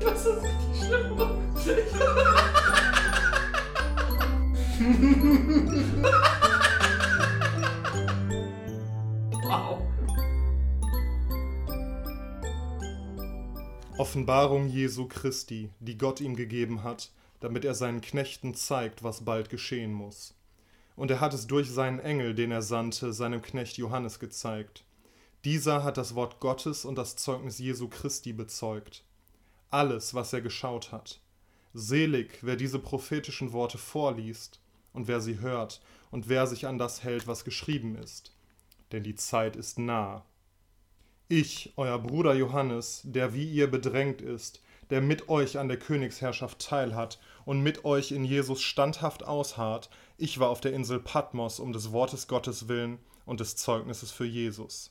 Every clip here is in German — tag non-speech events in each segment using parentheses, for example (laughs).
Das ist richtig schlimm. wow. Offenbarung Jesu Christi, die Gott ihm gegeben hat, damit er seinen Knechten zeigt, was bald geschehen muss. Und er hat es durch seinen Engel, den er sandte, seinem Knecht Johannes gezeigt. Dieser hat das Wort Gottes und das Zeugnis Jesu Christi bezeugt. Alles, was er geschaut hat. Selig, wer diese prophetischen Worte vorliest und wer sie hört und wer sich an das hält, was geschrieben ist. Denn die Zeit ist nah. Ich, euer Bruder Johannes, der wie ihr bedrängt ist, der mit euch an der Königsherrschaft teilhat und mit euch in Jesus standhaft ausharrt, ich war auf der Insel Patmos um des Wortes Gottes willen und des Zeugnisses für Jesus.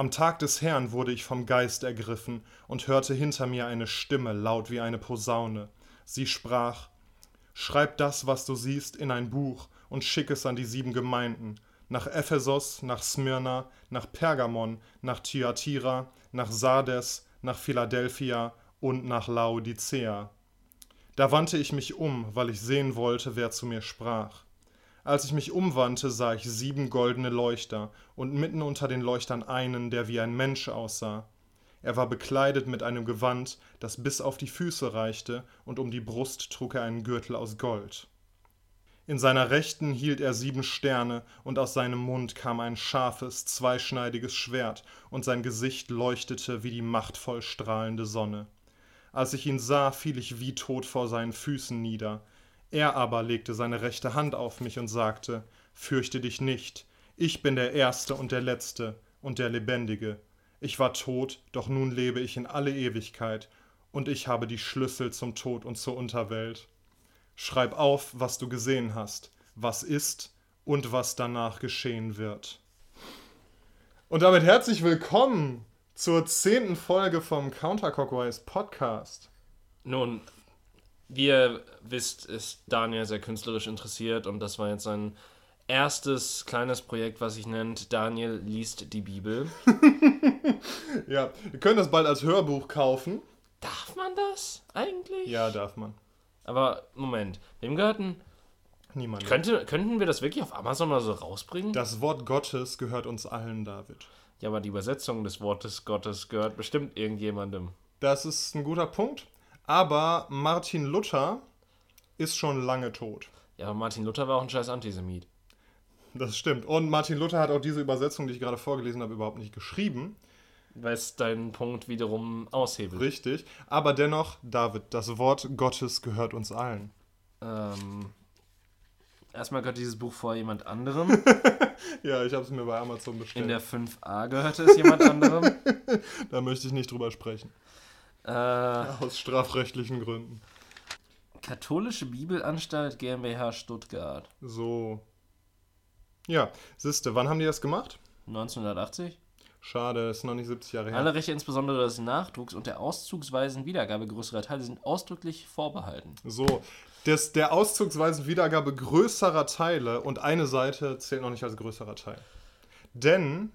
Am Tag des Herrn wurde ich vom Geist ergriffen und hörte hinter mir eine Stimme laut wie eine Posaune. Sie sprach: Schreib das, was du siehst, in ein Buch und schick es an die sieben Gemeinden, nach Ephesos, nach Smyrna, nach Pergamon, nach Thyatira, nach Sardes, nach Philadelphia und nach Laodicea. Da wandte ich mich um, weil ich sehen wollte, wer zu mir sprach. Als ich mich umwandte, sah ich sieben goldene Leuchter und mitten unter den Leuchtern einen, der wie ein Mensch aussah. Er war bekleidet mit einem Gewand, das bis auf die Füße reichte, und um die Brust trug er einen Gürtel aus Gold. In seiner Rechten hielt er sieben Sterne, und aus seinem Mund kam ein scharfes, zweischneidiges Schwert, und sein Gesicht leuchtete wie die machtvoll strahlende Sonne. Als ich ihn sah, fiel ich wie tot vor seinen Füßen nieder. Er aber legte seine rechte Hand auf mich und sagte, Fürchte dich nicht, ich bin der Erste und der Letzte und der Lebendige. Ich war tot, doch nun lebe ich in alle Ewigkeit, und ich habe die Schlüssel zum Tod und zur Unterwelt. Schreib auf, was du gesehen hast, was ist und was danach geschehen wird. Und damit herzlich willkommen zur zehnten Folge vom Counterclockwise Podcast. Nun, wie ihr wisst, ist Daniel sehr künstlerisch interessiert und das war jetzt sein erstes kleines Projekt, was sich nennt Daniel liest die Bibel. (laughs) ja, wir können das bald als Hörbuch kaufen. Darf man das eigentlich? Ja, darf man. Aber Moment, wem gehörten. Niemand. Könnte, könnten wir das wirklich auf Amazon mal so rausbringen? Das Wort Gottes gehört uns allen, David. Ja, aber die Übersetzung des Wortes Gottes gehört bestimmt irgendjemandem. Das ist ein guter Punkt. Aber Martin Luther ist schon lange tot. Ja, aber Martin Luther war auch ein scheiß Antisemit. Das stimmt. Und Martin Luther hat auch diese Übersetzung, die ich gerade vorgelesen habe, überhaupt nicht geschrieben. Weil es deinen Punkt wiederum aushebelt. Richtig. Aber dennoch, David, das Wort Gottes gehört uns allen. Ähm, erstmal gehört dieses Buch vor jemand anderem. (laughs) ja, ich habe es mir bei Amazon bestellt. In der 5a gehörte es jemand anderem. (laughs) da möchte ich nicht drüber sprechen. Äh, Aus strafrechtlichen Gründen. Katholische Bibelanstalt GmbH Stuttgart. So. Ja, siehste, wann haben die das gemacht? 1980. Schade, das ist noch nicht 70 Jahre her. Alle Rechte, insbesondere des Nachdrucks und der auszugsweisen Wiedergabe größerer Teile, sind ausdrücklich vorbehalten. So, das, der auszugsweisen Wiedergabe größerer Teile und eine Seite zählt noch nicht als größerer Teil. Denn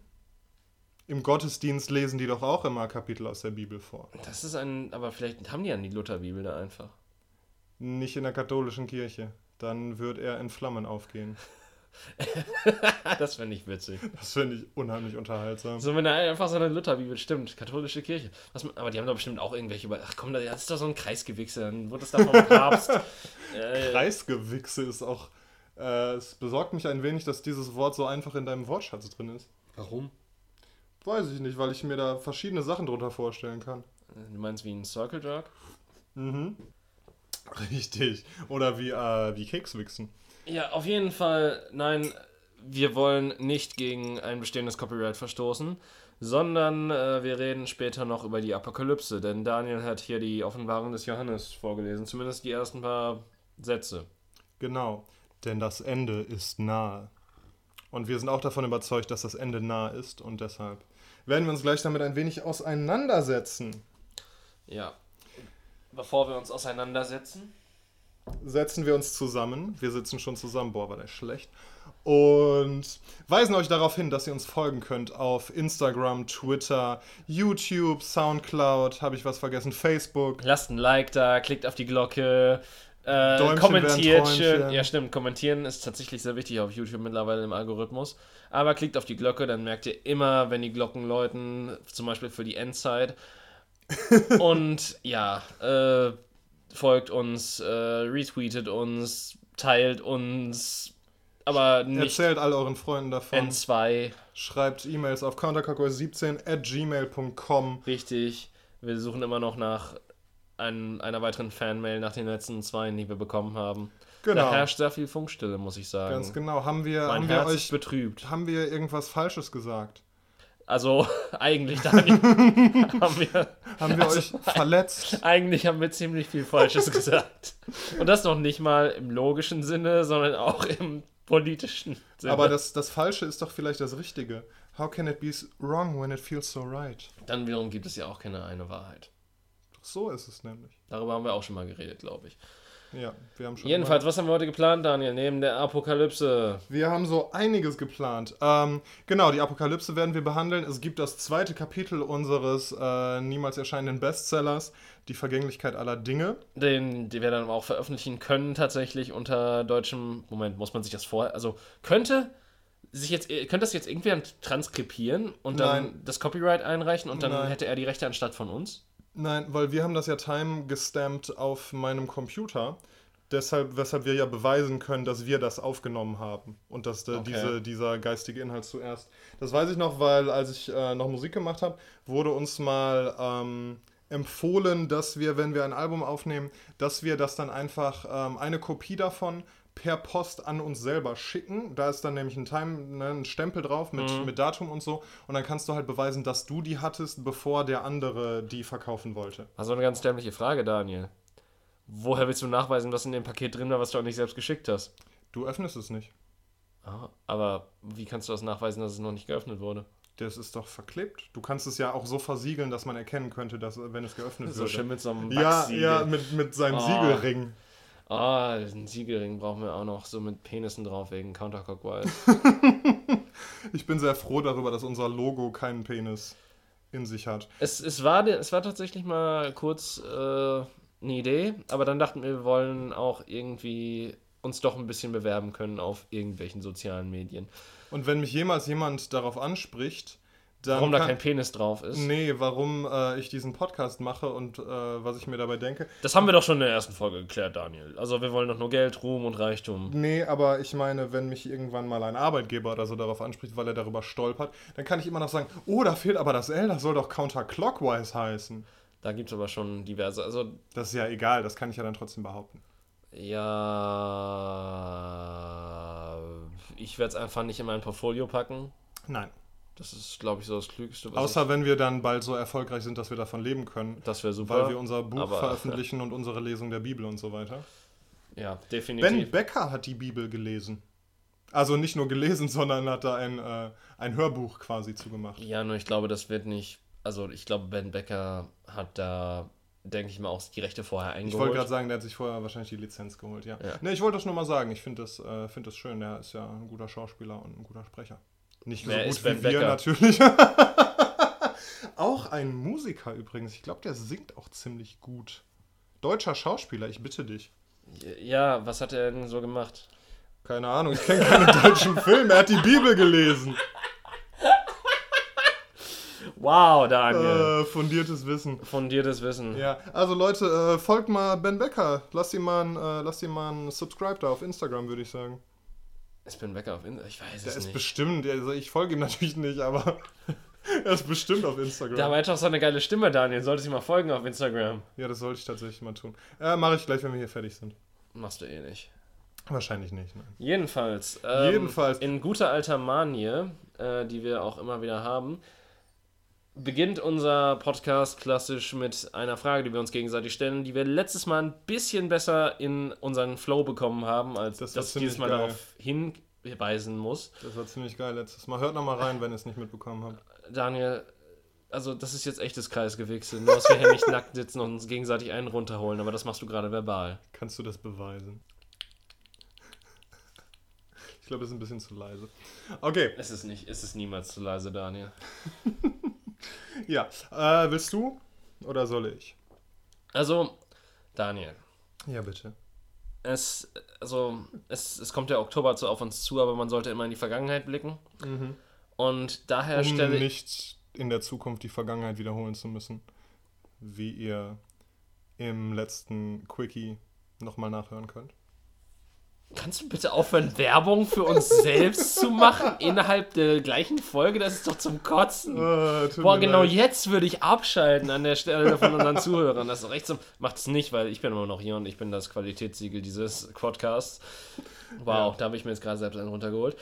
im Gottesdienst lesen die doch auch immer Kapitel aus der Bibel vor. Das ist ein, aber vielleicht haben die ja die Lutherbibel da einfach. Nicht in der katholischen Kirche. Dann wird er in Flammen aufgehen. (laughs) das fände ich witzig. Das finde ich unheimlich unterhaltsam. So, wenn er einfach seine Lutherbibel stimmt, katholische Kirche. Was, aber die haben doch bestimmt auch irgendwelche über. Ach komm, das ist doch so ein Kreisgewichse, dann wurde es da vom (laughs) Papst. äh, Kreisgewichse ist auch. Äh, es besorgt mich ein wenig, dass dieses Wort so einfach in deinem Wortschatz drin ist. Warum? Weiß ich nicht, weil ich mir da verschiedene Sachen drunter vorstellen kann. Du meinst wie ein Circle Jerk? Mhm. (laughs) Richtig. Oder wie, äh, wie Kekswichsen. Ja, auf jeden Fall, nein, wir wollen nicht gegen ein bestehendes Copyright verstoßen, sondern äh, wir reden später noch über die Apokalypse, denn Daniel hat hier die Offenbarung des Johannes vorgelesen, zumindest die ersten paar Sätze. Genau, denn das Ende ist nahe. Und wir sind auch davon überzeugt, dass das Ende nahe ist und deshalb werden wir uns gleich damit ein wenig auseinandersetzen. Ja. Bevor wir uns auseinandersetzen, setzen wir uns zusammen. Wir sitzen schon zusammen. Boah, war der schlecht. Und weisen euch darauf hin, dass ihr uns folgen könnt auf Instagram, Twitter, YouTube, Soundcloud, habe ich was vergessen, Facebook. Lasst ein Like da, klickt auf die Glocke, äh, kommentiert schön. Ja, stimmt, kommentieren ist tatsächlich sehr wichtig auf YouTube mittlerweile im Algorithmus. Aber klickt auf die Glocke, dann merkt ihr immer, wenn die Glocken läuten, zum Beispiel für die Endzeit. (laughs) Und ja, äh, folgt uns, äh, retweetet uns, teilt uns, aber nicht Erzählt all euren Freunden davon. N2. Schreibt E-Mails auf countercalculus17 at gmail.com. Richtig. Wir suchen immer noch nach ein, einer weiteren Fanmail nach den letzten zwei, die wir bekommen haben. Genau. Da herrscht sehr viel Funkstille, muss ich sagen. Ganz genau. Haben wir, Mein haben wir Herz ist euch betrübt. haben wir irgendwas Falsches gesagt? Also, (laughs) eigentlich, Daniel, (laughs) haben wir, Haben wir Also, euch verletzt? (laughs) eigentlich haben wir ziemlich viel Falsches gesagt. Und das noch nicht mal im logischen Sinne, sondern auch im politischen Sinne. Aber das, das Falsche ist doch vielleicht das Richtige. How can it be wrong when it feels so right? Dann wiederum gibt es ja auch keine eine Wahrheit. So ist es nämlich. Darüber haben wir auch schon mal geredet, glaube ich. Ja, wir haben schon. Jedenfalls, was haben wir heute geplant, Daniel? Neben der Apokalypse. Wir haben so einiges geplant. Ähm, genau, die Apokalypse werden wir behandeln. Es gibt das zweite Kapitel unseres äh, niemals erscheinenden Bestsellers, Die Vergänglichkeit aller Dinge. den, den wir dann auch veröffentlichen können, tatsächlich unter deutschem. Moment, muss man sich das vorher. Also könnte sich jetzt könnte das jetzt irgendwer transkribieren und dann Nein. das Copyright einreichen und dann Nein. hätte er die Rechte anstatt von uns? Nein, weil wir haben das ja time gestampt auf meinem Computer. Deshalb, weshalb wir ja beweisen können, dass wir das aufgenommen haben und dass Okay. diese, dieser geistige Inhalt zuerst. Das weiß ich noch, weil als ich äh, noch Musik gemacht habe, wurde uns mal ähm, empfohlen, dass wir, wenn wir ein Album aufnehmen, dass wir das dann einfach ähm, eine Kopie davon per Post an uns selber schicken. Da ist dann nämlich ein Time, ne, ein Stempel drauf mit, Mhm. mit Datum und so. Und dann kannst du halt beweisen, dass du die hattest, bevor der andere die verkaufen wollte. Also eine ganz dämliche Frage, Daniel. Woher willst du nachweisen, was in dem Paket drin war, was du auch nicht selbst geschickt hast? Du öffnest es nicht. Ah, aber wie kannst du das nachweisen, dass es noch nicht geöffnet wurde? Das ist doch verklebt. Du kannst es ja auch so versiegeln, dass man erkennen könnte, dass, wenn es geöffnet So würde. schön mit so einem ja, ja, mit, mit seinem Oh. Siegelring. Ah, diesen Siegelring brauchen wir auch noch so mit Penissen drauf wegen Counterclockwise. (laughs) Ich bin sehr froh darüber, dass unser Logo keinen Penis in sich hat. es, es, war, es war tatsächlich mal kurz äh, eine Idee, aber dann dachten wir, wir wollen auch irgendwie uns doch ein bisschen bewerben können auf irgendwelchen sozialen Medien. Und wenn mich jemals jemand darauf anspricht, dann. Warum da kann- kein Penis drauf ist. Nee, warum äh, ich diesen Podcast mache und äh, was ich mir dabei denke. Das haben wir doch schon in der ersten Folge geklärt, Daniel. Also wir wollen doch nur Geld, Ruhm und Reichtum. Nee, aber ich meine, wenn mich irgendwann mal ein Arbeitgeber oder so darauf anspricht, weil er darüber stolpert, dann kann ich immer noch sagen, oh, da fehlt aber das L, das soll doch counterclockwise heißen. Da gibt es aber schon diverse. Also, Das ist ja egal, das kann ich ja dann trotzdem behaupten. ja. Ich werde es einfach nicht in mein Portfolio packen. Nein. Das ist, glaube ich, so das Klügste, was Außer wenn wir dann bald so erfolgreich sind, dass wir davon leben können. ich, Das wäre super. Weil wir unser Buch aber- veröffentlichen und unsere Lesung der Bibel und so weiter. Ja, Ben definitiv. Becker hat die Bibel gelesen. Also nicht nur gelesen, (laughs) sondern hat da ein, äh, ein Hörbuch quasi zugemacht. Ja, nur ich glaube, das wird nicht. Also, ich glaube, Ben Becker hat da, denke ich mal, auch die Rechte vorher Ich eingeholt. wollte gerade sagen, der hat sich vorher wahrscheinlich die Lizenz geholt, ja. Ja. Ne, ich wollte das nur mal sagen. Ich finde das, äh, find das schön. Der ist ja ein guter Schauspieler und ein guter Sprecher. Nicht Wer so ist gut wie wir natürlich. (laughs) auch ein Musiker übrigens. Ich glaube, der singt auch ziemlich gut. Deutscher Schauspieler, ich bitte dich. ja, was hat er denn so gemacht? Keine Ahnung, ich kenne keine deutschen (laughs) Filme. Er hat die Bibel gelesen. Wow, Daniel. Äh, fundiertes Wissen. Fundiertes Wissen. Ja, also Leute, äh, folgt mal Ben Becker. Lasst ihm mal ein, äh, lasst ihm mal ein Subscribe da auf Instagram, würde ich sagen. Ist Ben Becker auf Insta? Ich weiß Der es ist nicht. bestimmt, also ich folge ihm (laughs) natürlich nicht, aber er ist bestimmt auf Instagram. Der hat doch so eine geile Stimme, Daniel. Solltest du ihm mal folgen auf Instagram. ja, das sollte ich tatsächlich mal tun. Äh, Mache ich gleich, wenn wir hier fertig sind. Machst du eh nicht. Wahrscheinlich nicht, nein. Jedenfalls. Ähm, Jedenfalls. In guter alter Manie, äh, die wir auch immer wieder haben, beginnt unser Podcast klassisch mit einer Frage, die wir uns gegenseitig stellen, die wir letztes Mal ein bisschen besser in unseren Flow bekommen haben, als Das dass ich dieses Mal geil. darauf hinweisen muss. Das war ziemlich geil letztes Mal. Hört nochmal rein, wenn ihr es nicht mitbekommen habt. Daniel, also das ist jetzt echtes Kreisgewichse. Nur, dass wir hier nicht nackt sitzen und uns gegenseitig einen runterholen, aber das machst du gerade verbal. Kannst du das beweisen? Ich glaube, das ist ein bisschen zu leise. Okay. Es ist nicht, es ist niemals zu leise, Daniel. (laughs) ja. Äh, willst du oder soll ich? Also, Daniel. Ja, bitte. Es, also, es, es kommt der Oktober zu auf uns zu, aber man sollte immer in die Vergangenheit blicken. Mhm. Und daher um stelle ich. nicht in der Zukunft die Vergangenheit wiederholen zu müssen. Wie ihr im letzten Quickie nochmal nachhören könnt. Kannst du bitte aufhören, Werbung für uns selbst zu machen innerhalb der gleichen Folge? Das ist doch zum Kotzen. Tut Boah, genau leid. jetzt würde ich abschalten an der Stelle von unseren Zuhörern. Das ist doch echt so. Macht es nicht, weil ich bin immer noch hier und ich bin das Qualitätssiegel dieses Podcasts. Wow, da habe ich mir jetzt gerade selbst einen runtergeholt.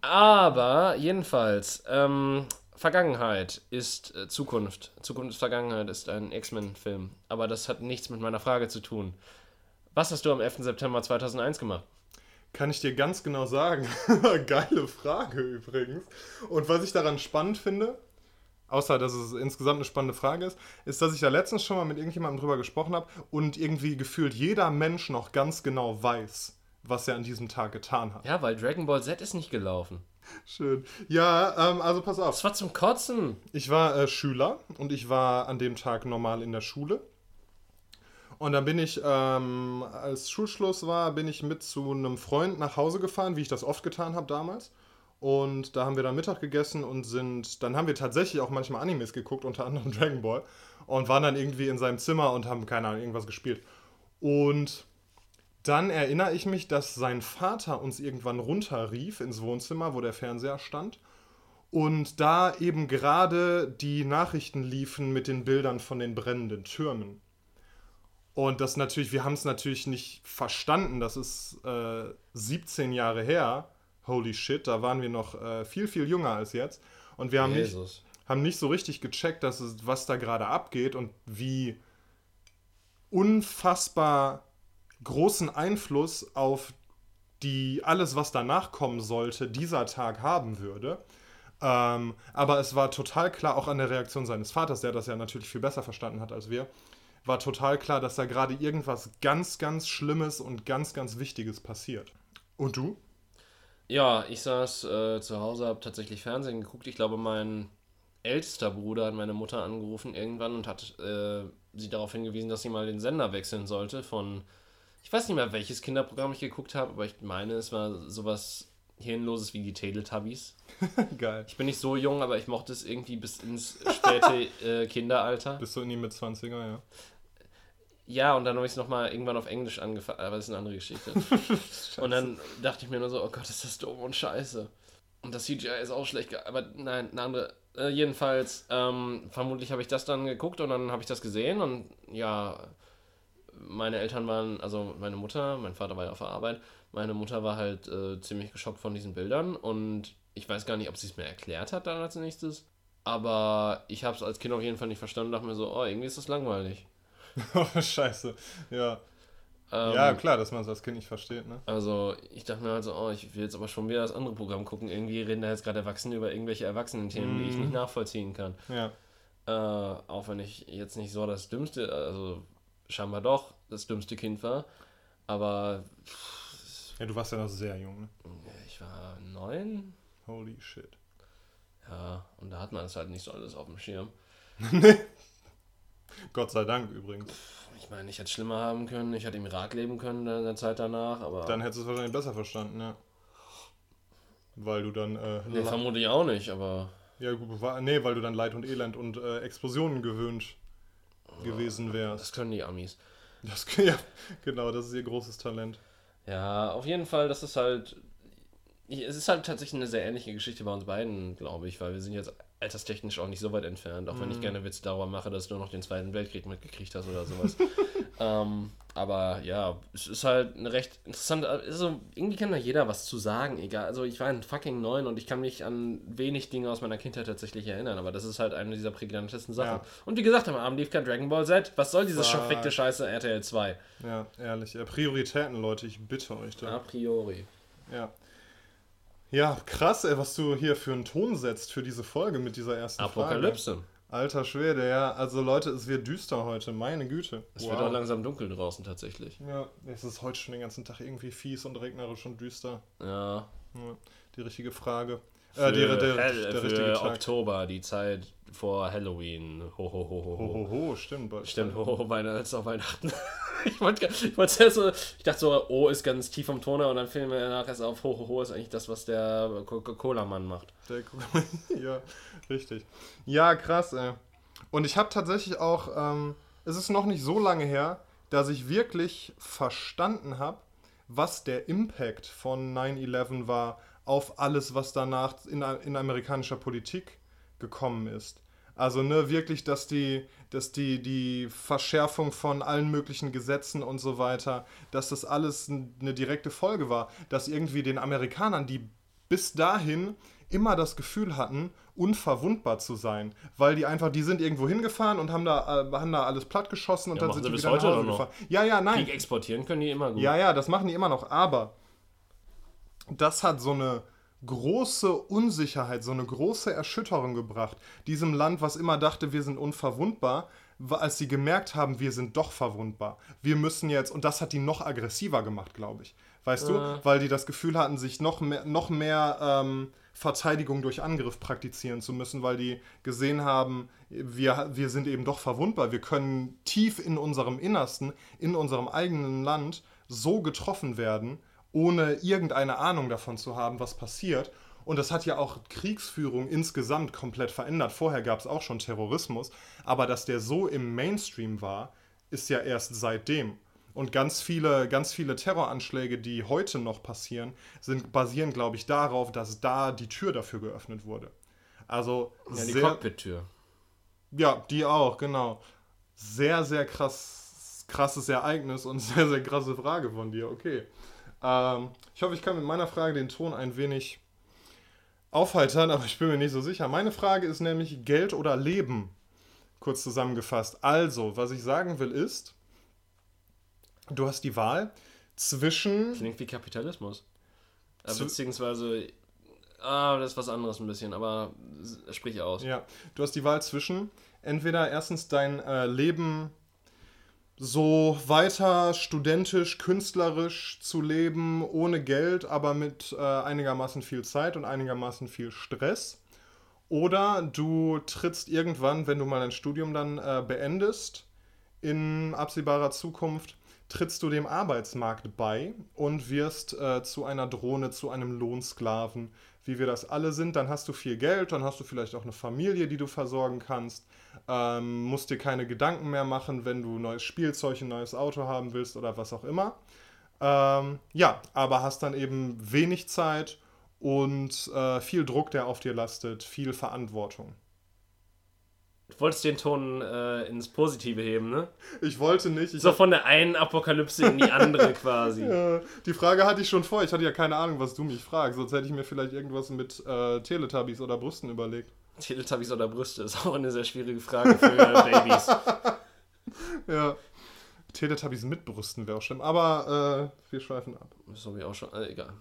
Aber jedenfalls, ähm, Vergangenheit ist äh, Zukunft. Zukunft ist Vergangenheit ist ein X-Men-Film. Aber das hat nichts mit meiner Frage zu tun. Was hast du am 11. September 2001 gemacht? Kann ich dir ganz genau sagen. (laughs) Geile Frage übrigens. Und was ich daran spannend finde, außer dass es insgesamt eine spannende Frage ist, ist, dass ich da letztens schon mal mit irgendjemandem drüber gesprochen habe und irgendwie gefühlt jeder Mensch noch ganz genau weiß, was er an diesem Tag getan hat. Ja, weil Dragon Ball Z ist nicht gelaufen. Schön. Ja, ähm, also pass auf. Das war zum Kotzen. Ich war äh, Schüler und ich war an dem Tag normal in der Schule. Und dann bin ich, ähm, als Schulschluss war, bin ich mit zu einem Freund nach Hause gefahren, wie ich das oft getan habe damals. Und da haben wir dann Mittag gegessen und sind, dann haben wir tatsächlich auch manchmal Animes geguckt, unter anderem (laughs) Dragon Ball. Und waren dann irgendwie in seinem Zimmer und haben, keine Ahnung, irgendwas gespielt. Und dann erinnere ich mich, dass sein Vater uns irgendwann runterrief ins Wohnzimmer, wo der Fernseher stand. Und da eben gerade die Nachrichten liefen mit den Bildern von den brennenden Türmen. Und das natürlich, wir haben es natürlich nicht verstanden. Das ist äh, 17 Jahre her. Holy shit, da waren wir noch äh, viel, viel jünger als jetzt. Und wir haben nicht, haben nicht so richtig gecheckt, dass es, was da gerade abgeht und wie unfassbar großen Einfluss auf die alles, was danach kommen sollte, dieser Tag haben würde. Ähm, aber es war total klar, auch an der Reaktion seines Vaters, der das ja natürlich viel besser verstanden hat als wir, war total klar, dass da gerade irgendwas ganz, ganz Schlimmes und ganz, ganz Wichtiges passiert. Und du? Ja, ich saß äh, zu Hause, habe tatsächlich Fernsehen geguckt. Ich glaube, mein ältester Bruder hat meine Mutter angerufen irgendwann und hat äh, sie darauf hingewiesen, dass sie mal den Sender wechseln sollte von, ich weiß nicht mehr, welches Kinderprogramm ich geguckt habe, aber ich meine, es war sowas Hirnloses wie die Teletubbies. (laughs) Geil. Ich bin nicht so jung, aber ich mochte es irgendwie bis ins späte (laughs) äh, Kinderalter. Bist du in die mit 20er, ja? Ja, und dann habe ich es nochmal irgendwann auf Englisch angefangen, aber das ist eine andere Geschichte. (laughs) und dann dachte ich mir nur so, oh Gott, ist das dumm und scheiße. Und das CGI ist auch schlecht, aber nein, eine andere. Äh, jedenfalls, ähm, vermutlich habe ich das dann geguckt und dann habe ich das gesehen und ja, meine Eltern waren, also meine Mutter, mein Vater war ja auf der Arbeit, meine Mutter war halt äh, ziemlich geschockt von diesen Bildern und ich weiß gar nicht, ob sie es mir erklärt hat dann als nächstes, aber ich habe es als Kind auf jeden Fall nicht verstanden und dachte mir so, oh, irgendwie ist das langweilig. (laughs) Oh, scheiße. Ja. Ähm, ja, klar, dass man es als Kind nicht versteht, ne? Also, ich dachte mir halt so, oh, ich will jetzt aber schon wieder das andere Programm gucken. Irgendwie reden da jetzt gerade Erwachsene über irgendwelche Erwachsenen-Themen, die ich Mhm. nicht nachvollziehen kann. Ja. Äh, auch wenn ich jetzt nicht so das dümmste, also scheinbar doch das dümmste Kind war. Aber Ja, du warst ja noch sehr jung, ne? ich war neun. Holy shit. Ja, und da hat man es halt nicht so alles auf dem Schirm. (laughs) Gott sei Dank übrigens. Ich meine, ich hätte schlimmer haben können, ich hätte im Irak leben können in der Zeit danach, aber. Dann hättest du es wahrscheinlich besser verstanden, ja. Weil du dann. Äh, nee, vermutlich auch nicht, aber. ja, gut, nee, weil du dann Leid und Elend und äh, Explosionen gewöhnt gewesen Das wärst. können die Amis. Das, (laughs) ja, genau, das ist ihr großes Talent. Ja, auf jeden Fall, das ist halt. Es ist halt tatsächlich eine sehr ähnliche Geschichte bei uns beiden, glaube ich, weil wir sind jetzt alterstechnisch auch nicht so weit entfernt, auch wenn ich gerne Witze darüber mache, dass du noch den Zweiten Weltkrieg mitgekriegt hast oder sowas. (laughs) ähm, aber ja, es ist halt eine recht interessante. Also, irgendwie kann da jeder was zu sagen, egal. Also, ich war ein fucking neun und ich kann mich an wenig Dinge aus meiner Kindheit tatsächlich erinnern, aber das ist halt eine dieser prägnantesten Sachen. Ja. Und wie gesagt, am Abend lief kein Dragon Ball Z. Was soll diese Fuck. verfickte Scheiße RTL 2? Ja, ehrlich. Äh, Prioritäten, Leute, ich bitte euch A da. priori. Ja. Ja, krass, ey, was du hier für einen Ton setzt für diese Folge mit dieser ersten Apokalypse. Frage. Alter Schwede, ja. Also Leute, es wird düster heute, meine Güte. Es wird auch langsam dunkel draußen tatsächlich. Ja, es ist heute schon den ganzen Tag irgendwie fies und regnerisch und düster. Ja. Ja, die richtige Frage. Für, Äh, die, der, Hell, der für richtige Tag. Oktober, die Zeit vor Halloween. Ho, ho, ho, ho, ho. Hohoho, stimmt. bald. Stimmt, ho, ho, ho, Weihnachten ist auch (laughs) Weihnachten. ich wollte zuerst so, ich dachte so, O ist ganz tief am Toner und dann fiel mir nachher erst auf, ho, ho, ho ist eigentlich das, was der Coca-Cola-Mann macht. Der, (laughs) ja, richtig. Ja, krass, ey. Und ich habe tatsächlich auch, ähm, es ist noch nicht so lange her, dass ich wirklich verstanden habe, was der Impact von 9-11 war auf alles, was danach in, in amerikanischer Politik gekommen ist. Also ne, wirklich, dass die, dass die, die Verschärfung von allen möglichen Gesetzen und so weiter, dass das alles eine direkte Folge war, dass irgendwie den Amerikanern, die bis dahin immer das Gefühl hatten, unverwundbar zu sein, weil die einfach, die sind irgendwo hingefahren und haben da, äh, haben da alles plattgeschossen und Ja, dann sind sie die bis wieder nach heute Hause doch noch. gefahren. Ja, ja, nein. Krieg exportieren können die immer gut. Ja, ja, das machen die immer noch, aber das hat so eine große Unsicherheit, so eine große Erschütterung gebracht. Diesem Land, was immer dachte, wir sind unverwundbar, als sie gemerkt haben, wir sind doch verwundbar. Wir müssen jetzt, und das hat die noch aggressiver gemacht, glaube ich. Weißt du? Weil die das Gefühl hatten, sich noch mehr, noch mehr ähm, Verteidigung durch Angriff praktizieren zu müssen, weil die gesehen haben, wir, wir sind eben doch verwundbar. Wir können tief in unserem Innersten, in unserem eigenen Land so getroffen werden, ohne irgendeine Ahnung davon zu haben, was passiert. Und das hat ja auch Kriegsführung insgesamt komplett verändert. Vorher gab es auch schon Terrorismus, aber dass der so im Mainstream war, ist ja erst seitdem. Und ganz viele, ganz viele Terroranschläge, die heute noch passieren, sind, basieren, glaube ich, darauf, dass da die Tür dafür geöffnet wurde. Also Ja, die Cockpit-Tür. ja, die auch, genau. Sehr, sehr krass, krasses Ereignis und (laughs) sehr, sehr krasse Frage von dir. Okay. Ähm, ich hoffe, ich kann mit meiner Frage den Ton ein wenig aufheitern, aber ich bin mir nicht so sicher. Meine Frage ist nämlich Geld oder Leben. Kurz zusammengefasst. Also, was ich sagen will ist, du hast die Wahl zwischen Klingt wie Kapitalismus. Äh, beziehungsweise, ah, das ist was anderes ein bisschen, aber sprich aus. Ja, du hast die Wahl zwischen entweder erstens dein äh, Leben so weiter studentisch, künstlerisch zu leben, ohne Geld, aber mit äh, einigermaßen viel Zeit und einigermaßen viel Stress. Oder du trittst irgendwann, wenn du mal dein Studium dann äh, beendest, in absehbarer Zukunft, trittst du dem Arbeitsmarkt bei und wirst äh, zu einer Drohne, zu einem Lohnsklaven, wie wir das alle sind. Dann hast du viel Geld, dann hast du vielleicht auch eine Familie, die du versorgen kannst, ähm, musst dir keine Gedanken mehr machen, wenn du neues Spielzeug, ein neues Auto haben willst oder was auch immer. Ähm, ja, aber hast dann eben wenig Zeit und äh, viel Druck, der auf dir lastet, viel Verantwortung. Du wolltest den Ton äh, ins Positive heben, ne? Ich wollte nicht. Ich So von der einen Apokalypse in die andere (laughs) quasi. Äh, die Frage hatte ich schon vor. Ich hatte ja keine Ahnung, was du mich fragst. Sonst hätte ich mir vielleicht irgendwas mit äh, Teletubbies oder Brüsten überlegt. Teletubbies oder Brüste ist auch eine sehr schwierige Frage für (laughs) Babys. Ja. Teletubbies mit Brüsten wäre auch schlimm. Aber äh, wir schweifen ab. Das habe ich auch schon. Äh, egal.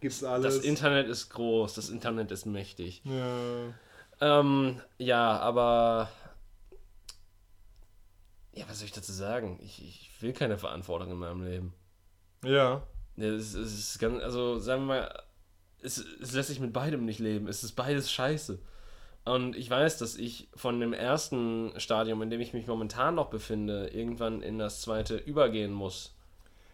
Gibt's alles. Das Internet ist groß, das Internet ist mächtig. ja. Ähm, ja, aber. Ja, was soll ich dazu sagen? Ich, ich will keine Verantwortung in meinem Leben. ja. Es ist ganz, also sagen wir mal, es, es lässt sich mit beidem nicht leben. Es ist beides scheiße. Und ich weiß, dass ich von dem ersten Stadium, in dem ich mich momentan noch befinde, irgendwann in das zweite übergehen muss.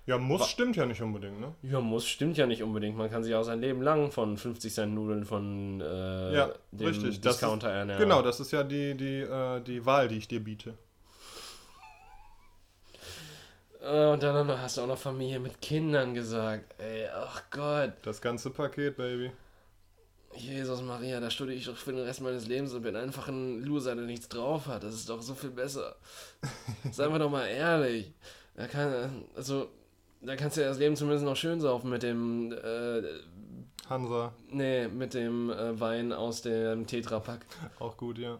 Ja, muss stimmt ja nicht unbedingt, ne? Ja, muss, stimmt ja nicht unbedingt. Man kann sich auch sein Leben lang von 50 Cent Nudeln von äh, Ja, dem richtig. Das Discounter ist, ernähren. Genau, das ist ja die, die, äh, die Wahl, die ich dir biete. Äh, Und dann hast du auch noch Familie mit Kindern gesagt. Ey, ach Gott. Das ganze Paket, Baby. Jesus Maria, da studiere ich doch für den Rest meines Lebens und bin einfach ein Loser, der nichts drauf hat. Das ist doch so viel besser. (laughs) Seien wir doch mal ehrlich. Da kann, also, da kannst du ja das Leben zumindest noch schön saufen mit dem, äh, Hansa, nee, mit dem äh, Wein aus dem Tetrapack. auch gut, ja.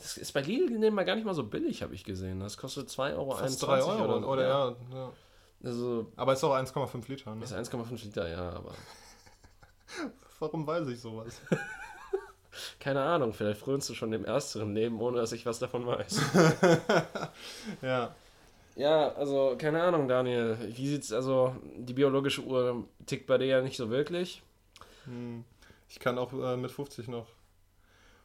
Das ist bei Lidl nebenbei gar nicht mal so billig, habe ich gesehen. Das kostet 2,21 Euro. Fast 3 Euro, oder, oder, ja. ja. Also, Aber ist auch 1,5 Liter, ne? ist 1,5 Liter, ja, aber. (laughs) Warum weiß ich sowas? (laughs) Keine Ahnung, vielleicht frönst du schon dem ersteren Leben, ohne dass ich was davon weiß. (laughs) ja. Ja, also keine Ahnung, Daniel. Wie sieht's also die biologische Uhr tickt bei dir ja nicht so wirklich. Hm. Ich kann auch äh, mit 50 noch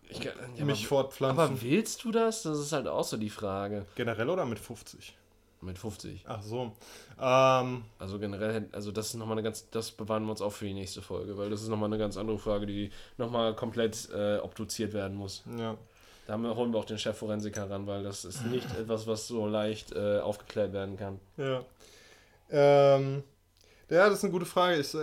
Ich kann, ja, mich aber, fortpflanzen. aber willst du das? Das ist halt auch so die Frage. Generell oder mit 50? Mit 50. Ach so. Ähm, Also generell, also das ist nochmal eine ganz, das bewahren wir uns auch für die nächste Folge, weil das ist nochmal eine ganz andere Frage, die nochmal komplett äh, obduziert werden muss. ja. Da wir, holen wir auch den Chefforensiker ran, weil das ist nicht (laughs) etwas, was so leicht äh, aufgeklärt werden kann. Ja. Ähm, ja, das ist eine gute Frage. Ich,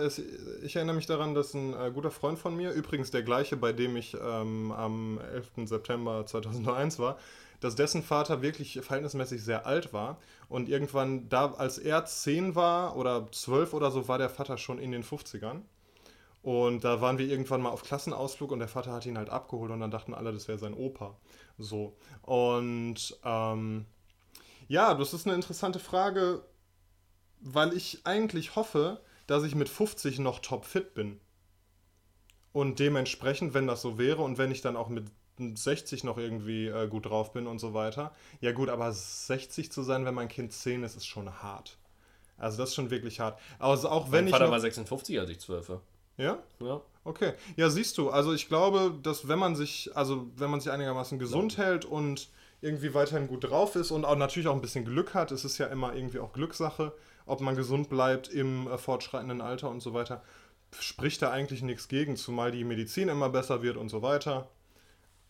ich, erinnere mich daran, dass ein äh, guter Freund von mir, übrigens der gleiche, bei dem ich ähm, am 11. September 2001 war, dass dessen Vater wirklich verhältnismäßig sehr alt war. Und irgendwann, da als er 10 war oder 12 oder so, war der Vater schon in den 50ern. Und da waren wir irgendwann mal auf Klassenausflug und der Vater hat ihn halt abgeholt und dann dachten alle, das wäre sein Opa. So. Und ähm, ja, das ist eine interessante Frage, weil ich eigentlich hoffe, dass ich mit 50 noch topfit bin. Und dementsprechend, wenn das so wäre und wenn ich dann auch mit 60 noch irgendwie äh, gut drauf bin und so weiter. Ja gut, aber 60 zu sein, wenn mein Kind 10 ist, ist schon hart. Also das ist schon wirklich hart. Also auch wenn mein ich Vater noch, war 56, als ich 12 war. ja, Ja. Okay. Ja, siehst du, also ich glaube, dass wenn man sich, also wenn man sich einigermaßen gesund hält und irgendwie weiterhin gut drauf ist und auch natürlich auch ein bisschen Glück hat, es ist ja immer irgendwie auch Glückssache, ob man gesund bleibt im äh, fortschreitenden Alter und so weiter, spricht da eigentlich nichts gegen, zumal die Medizin immer besser wird und so weiter.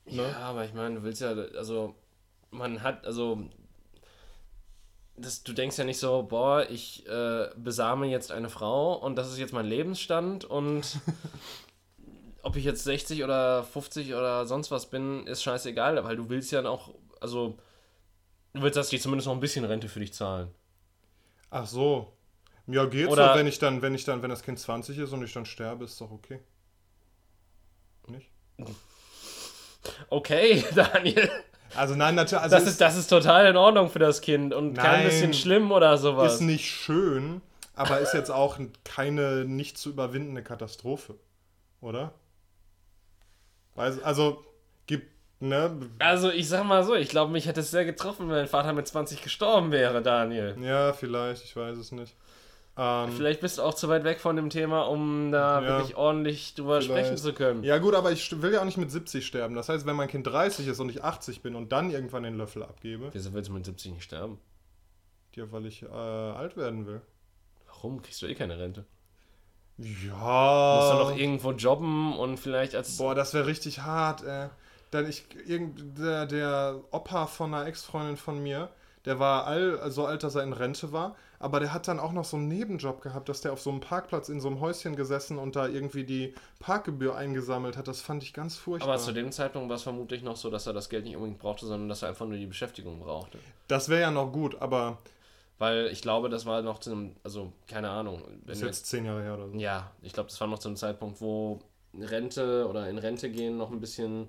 Ne? Ja, aber ich meine, du willst ja, also, man hat, also, das, du denkst ja nicht so, boah, ich äh, besame jetzt eine Frau und das ist jetzt mein Lebensstand und (laughs) ob ich jetzt 60 oder 50 oder sonst was bin, ist scheißegal, weil du willst ja auch, also, du willst, dass die zumindest noch ein bisschen Rente für dich zahlen. Ach so. Ja, geht Oder- so, wenn ich dann, wenn ich dann, wenn das Kind 20 ist und ich dann sterbe, ist doch okay. Nicht? Okay, (laughs) Daniel, Also nein, natürlich, also das ist, das ist total in Ordnung für das Kind und kein Nein. bisschen schlimm oder sowas. ist nicht schön, aber ist jetzt auch keine nicht zu überwindende Katastrophe, oder? Also ne Also ich sag mal so, ich glaube, mich hätte es sehr getroffen, wenn mein Vater mit 20 gestorben wäre, Daniel. ja vielleicht, ich weiß es nicht. Ähm, Vielleicht bist du auch zu weit weg von dem Thema, um da Ja, wirklich ordentlich drüber vielleicht. sprechen zu können. ja gut, aber ich will ja auch nicht mit 70 sterben. Das heißt, wenn mein Kind 30 ist und ich 80 bin und dann irgendwann den Löffel abgebe, Wieso willst du mit 70 nicht sterben? ja, weil ich äh, alt werden will. Warum? Kriegst du eh keine Rente. Ja. Musst du noch irgendwo jobben und vielleicht als... Boah, das wäre richtig hart, ey. Denn ich, irgend, der, der Opa von einer Ex-Freundin von mir, der war all, so alt, dass er in Rente war, aber der hat dann auch noch so einen Nebenjob gehabt, dass der auf so einem Parkplatz in so einem Häuschen gesessen und da irgendwie die Parkgebühr eingesammelt hat. Das fand ich ganz furchtbar. Aber zu dem Zeitpunkt war es vermutlich noch so, dass er das Geld nicht unbedingt brauchte, sondern dass er einfach nur die Beschäftigung brauchte. das wäre ja noch gut, aber Weil ich glaube, das war noch zu einem, also keine Ahnung. Wenn ist jetzt zehn Jahre her oder so. Ja, ich glaube, das war noch zu einem Zeitpunkt, wo Rente oder in Rente gehen noch ein bisschen.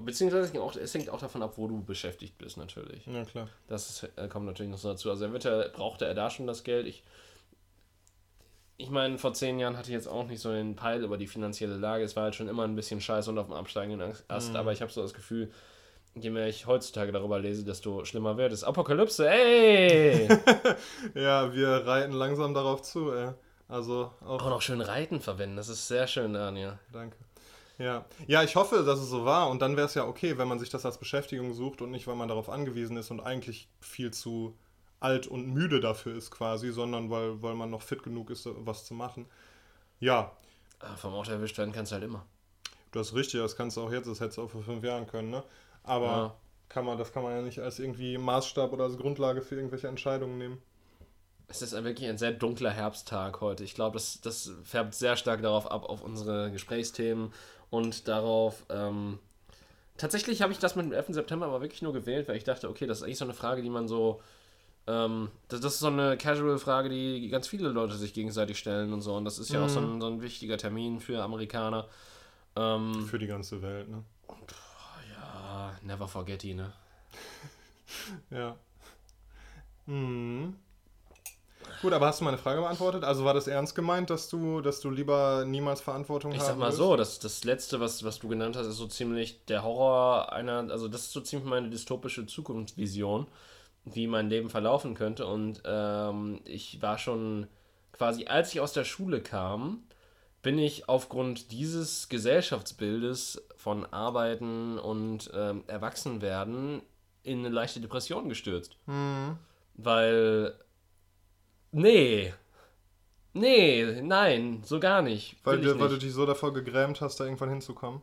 Beziehungsweise auch, es hängt auch davon ab, wo du beschäftigt bist, natürlich. Ja, klar. Das ist, äh, kommt natürlich noch so dazu. Also, eventuell brauchte er da schon das Geld. Ich, ich meine, vor zehn Jahren hatte ich jetzt auch nicht so den Peil über die finanzielle Lage. Es war halt schon immer ein bisschen scheiße und auf dem absteigenden Ast. Mhm. Aber ich habe so das Gefühl, je mehr ich heutzutage darüber lese, desto schlimmer wird es. Apokalypse, ey! (laughs) Ja, wir reiten langsam darauf zu, ey. Also auch auch noch schön Reiten verwenden. Das ist sehr schön, Daniel. Danke. Ja. ja, ich hoffe, dass es so war und dann wäre es ja okay, wenn man sich das als Beschäftigung sucht und nicht, weil man darauf angewiesen ist und eigentlich viel zu alt und müde dafür ist quasi, sondern weil, weil man noch fit genug ist, was zu machen. Ja, Ah, vom Auto erwischt werden kannst du halt immer. du hast richtig, das kannst du auch jetzt, das hättest du auch vor fünf Jahren können, ne? Aber Ja. kann man, das kann man ja nicht als irgendwie Maßstab oder als Grundlage für irgendwelche Entscheidungen nehmen. Es ist ein- wirklich ein sehr dunkler Herbsttag heute. Ich glaube, das, das färbt sehr stark darauf ab, auf unsere Gesprächsthemen und darauf. Ähm, tatsächlich habe ich das mit dem 11. September aber wirklich nur gewählt, weil ich dachte, okay, das ist eigentlich so eine Frage, die man so. Ähm, das, das ist so eine Casual-Frage, die ganz viele Leute sich gegenseitig stellen und so. Und das ist ja auch so ein, so ein wichtiger Termin für Amerikaner. Ähm, Für die ganze Welt, ne? ja, never forget it, ne? (laughs) Ja. Hm. Gut, aber hast du meine Frage beantwortet? Also war das ernst gemeint, dass du, dass du lieber niemals Verantwortung Ich haben sag mal willst? so, das, das letzte, was, was du genannt hast, ist so ziemlich der Horror einer, also das ist so ziemlich meine dystopische Zukunftsvision, wie mein Leben verlaufen könnte. Und ähm, ich war schon quasi, als ich aus der Schule kam, bin ich aufgrund dieses Gesellschaftsbildes von Arbeiten und ähm, Erwachsenwerden in eine leichte Depression gestürzt. Hm. Weil. Nee. Nee, nein, so gar nicht. Weil, du, weil du nicht. dich so davor gegrämt hast, da irgendwann hinzukommen.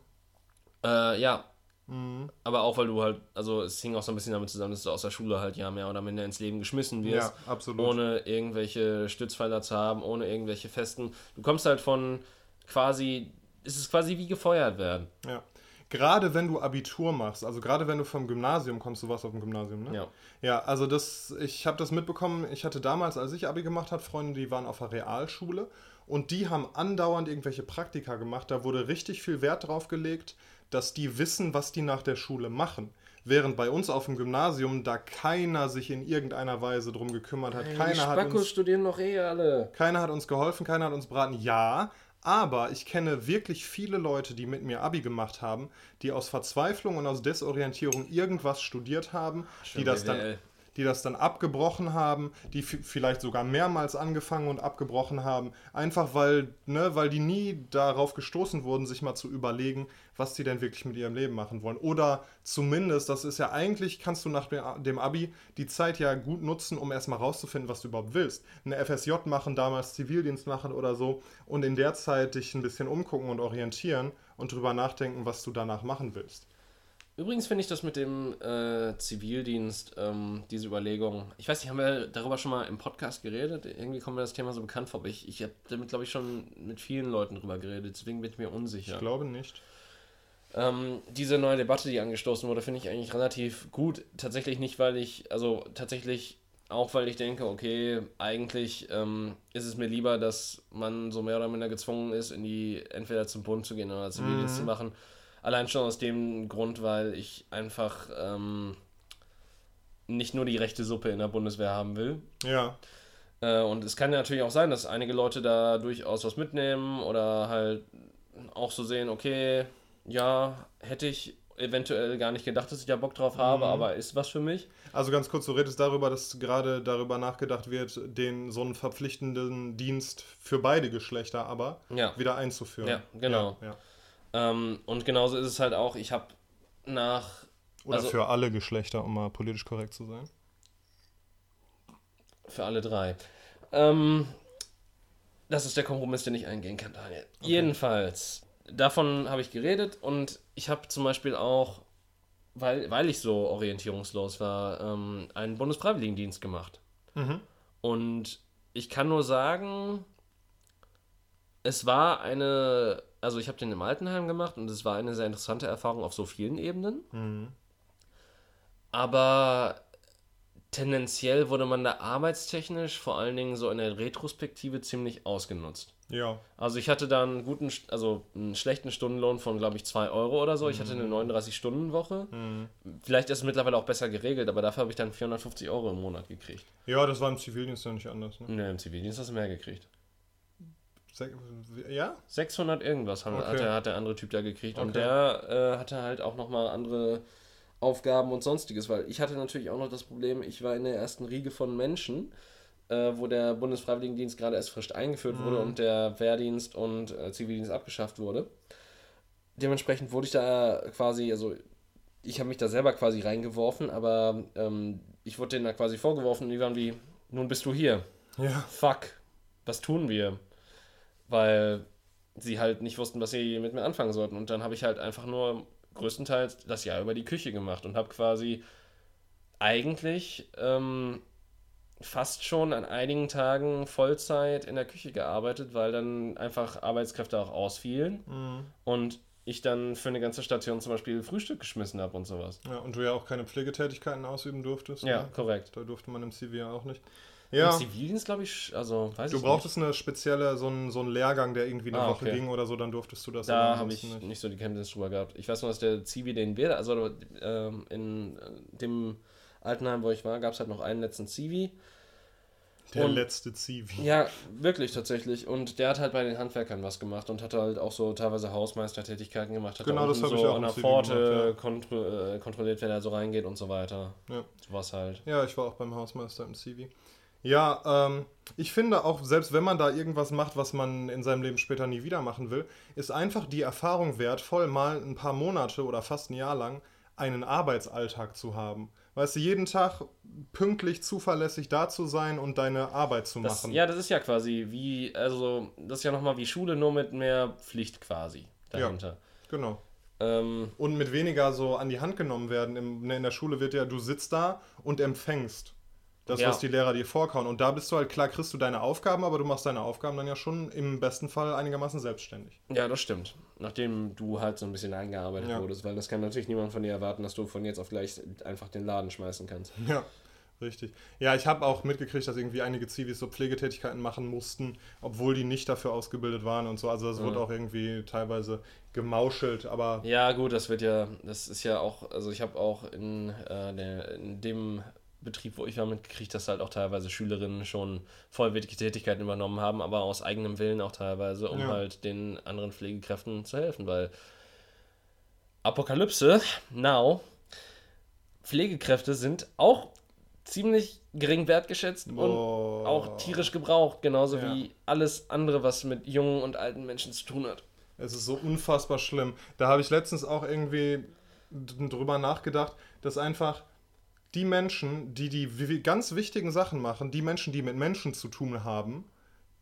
Äh, ja. Mhm. Aber auch weil du halt, also es hing auch so ein bisschen damit zusammen, dass du aus der Schule halt ja mehr oder minder ins Leben geschmissen wirst. Ja, absolut. Ohne irgendwelche Stützpfeiler zu haben, ohne irgendwelche festen. Du kommst halt von quasi, es ist quasi wie gefeuert werden. Ja. Gerade wenn du Abitur machst, also gerade wenn du vom Gymnasium kommst, du warst auf dem Gymnasium, ne? Ja. Ja, also das, ich habe das mitbekommen, ich hatte damals, als ich Abi gemacht habe, Freunde, die waren auf der Realschule und die haben andauernd irgendwelche Praktika gemacht. Da wurde richtig viel Wert drauf gelegt, dass die wissen, was die nach der Schule machen. Während bei uns auf dem Gymnasium da keiner sich in irgendeiner Weise drum gekümmert hat. die keiner hat uns studieren noch eh alle. keiner hat uns geholfen, keiner hat uns beraten. Ja, aber ich kenne wirklich viele Leute, die mit mir Abi gemacht haben, die aus Verzweiflung und aus Desorientierung irgendwas studiert haben, die das, dann. Die das dann abgebrochen haben, die vielleicht sogar mehrmals angefangen und abgebrochen haben, einfach weil, ne, weil die nie darauf gestoßen wurden, sich mal zu überlegen, was sie denn wirklich mit ihrem Leben machen wollen. Oder zumindest, das ist ja eigentlich, kannst du nach dem Abi die Zeit ja gut nutzen, um erstmal rauszufinden, was du überhaupt willst. Eine FSJ machen, damals Zivildienst machen oder so und in der Zeit dich ein bisschen umgucken und orientieren und drüber nachdenken, was du danach machen willst. Übrigens finde ich das mit dem äh, Zivildienst, ähm, diese Überlegung, ich weiß nicht, haben wir darüber schon mal im Podcast geredet? Irgendwie kommt mir das Thema so bekannt vor, aber ich, ich habe damit, glaube ich, schon mit vielen Leuten drüber geredet, deswegen bin ich mir unsicher. Ich glaube nicht. Ähm, diese neue Debatte, die angestoßen wurde, finde ich eigentlich relativ gut. Tatsächlich nicht, weil ich, also tatsächlich auch, weil ich denke, okay, eigentlich ähm, ist es mir lieber, dass man so mehr oder minder gezwungen ist, in die, entweder zum Bund zu gehen oder Zivildienst zu machen. Allein schon aus dem Grund, weil ich einfach ähm, nicht nur die rechte Suppe in der Bundeswehr haben will. Ja, Äh, und es kann ja natürlich auch sein, dass einige Leute da durchaus was mitnehmen oder halt auch so sehen, okay, ja, hätte ich eventuell gar nicht gedacht, dass ich da Bock drauf habe, aber ist was für mich. also ganz kurz, du redest darüber, dass gerade darüber nachgedacht wird, den so einen verpflichtenden Dienst für beide Geschlechter aber Ja. wieder einzuführen. Ja, genau. Ja, ja. Ähm, und genauso ist es halt auch, ich habe nach. Oder Also- für alle Geschlechter, um mal politisch korrekt zu sein. Für alle drei. Ähm, das ist der Kompromiss, den ich eingehen kann, Daniel. Jedenfalls, davon habe ich geredet und ich habe zum Beispiel auch, weil, weil ich so orientierungslos war, ähm, einen Bundesfreiwilligendienst gemacht. Mhm. Und ich kann nur sagen, es war eine, also ich habe den im Altenheim gemacht und es war eine sehr interessante Erfahrung auf so vielen Ebenen. Mhm. Aber tendenziell wurde man da arbeitstechnisch vor allen Dingen so in der Retrospektive ziemlich ausgenutzt. Ja. Also ich hatte da einen guten, also einen schlechten Stundenlohn von, glaube ich, 2 Euro oder so. Ich hatte eine 39-Stunden-Woche. Vielleicht ist es mittlerweile auch besser geregelt, aber dafür habe ich dann 450 Euro im Monat gekriegt. Ja, das war im Zivildienst ja nicht anders. Ne? Ne, im Zivildienst hast du mehr gekriegt. Ja? 600 irgendwas haben, Okay. hat, der, hat der andere Typ da gekriegt. Und Okay. der äh, hatte halt auch nochmal andere Aufgaben und sonstiges, weil ich hatte natürlich auch noch das Problem, ich war in der ersten Riege von Menschen, äh, wo der Bundesfreiwilligendienst gerade erst frisch eingeführt wurde und der Wehrdienst und äh, Zivildienst abgeschafft wurde. Dementsprechend wurde ich da quasi, also ich habe mich da selber quasi reingeworfen, aber ähm, ich wurde denen da quasi vorgeworfen und die waren wie, nun bist du hier Ja. fuck, was tun wir? Weil sie halt nicht wussten, was sie mit mir anfangen sollten. Und dann habe ich halt einfach nur größtenteils das Jahr über die Küche gemacht und habe quasi eigentlich ähm, fast schon an einigen Tagen Vollzeit in der Küche gearbeitet, weil dann einfach Arbeitskräfte auch ausfielen Mhm. und ich dann für eine ganze Station zum Beispiel Frühstück geschmissen habe und sowas. ja. Und du ja auch keine Pflegetätigkeiten ausüben durftest. Ja, Ne? korrekt. Da durfte man im CV ja auch nicht. Im Ja. Zivildienst, glaube ich, also weiß Du ich brauchtest eine spezielle, so einen, so einen Lehrgang, der irgendwie eine Ah, Woche okay. ging oder so, dann durftest du das. Da habe ich ansonsten nicht. so die Kenntnis drüber gehabt. Ich weiß nur, dass der Zivi, den wir, also ähm, in äh, dem Altenheim, wo ich war, gab es halt noch einen letzten Zivi. Der Und- letzte Zivi. Ja, wirklich tatsächlich. Und der hat halt bei den Handwerkern was gemacht und hat halt auch so teilweise Hausmeistertätigkeiten gemacht. Hat Genau, da das unten hab ich so auch an im der Pforte gemacht, kontro äh, kontrolliert, wer da so reingeht und so weiter. Ja. Sowas halt. Ja, ich war auch beim Hausmeister im Civi. Ja, ähm, ich finde auch, selbst wenn man da irgendwas macht, was man in seinem Leben später nie wieder machen will, ist einfach die Erfahrung wertvoll, mal ein paar Monate oder fast ein Jahr lang einen Arbeitsalltag zu haben. Weißt du, jeden Tag pünktlich, zuverlässig da zu sein und deine Arbeit zu Das, machen. ja, das ist ja quasi wie, also, das ist ja nochmal wie Schule, nur mit mehr Pflicht quasi dahinter. Genau. Ähm, Und mit weniger so an die Hand genommen werden. Im, ne, in der Schule wird ja, du sitzt da und empfängst das, Ja. was die Lehrer dir vorkauen. Und da bist du halt, klar kriegst du deine Aufgaben, aber du machst deine Aufgaben dann ja schon im besten Fall einigermaßen selbstständig. ja, das stimmt. Nachdem du halt so ein bisschen eingearbeitet Ja. wurdest, weil das kann natürlich niemand von dir erwarten, dass du von jetzt auf gleich einfach den Laden schmeißen kannst. Ja, richtig. Ja, ich habe auch mitgekriegt, dass irgendwie einige Zivis so Pflegetätigkeiten machen mussten, obwohl die nicht dafür ausgebildet waren und so. Also das wurde Ja. auch irgendwie teilweise gemauschelt, aber Ja, gut, das wird ja, das ist ja auch, also ich habe auch in, äh, der, in dem Betrieb, wo ich war, mitgekriegt, dass halt auch teilweise Schülerinnen schon vollwertige Tätigkeiten übernommen haben, aber aus eigenem Willen auch teilweise, um Ja. halt den anderen Pflegekräften zu helfen, weil Apokalypse, now, Pflegekräfte sind auch ziemlich gering wertgeschätzt und auch tierisch gebraucht, genauso Ja. wie alles andere, was mit jungen und alten Menschen zu tun hat. Es ist so unfassbar schlimm. Da habe ich letztens auch irgendwie drüber nachgedacht, dass einfach die Menschen, die die ganz wichtigen Sachen machen, die Menschen, die mit Menschen zu tun haben,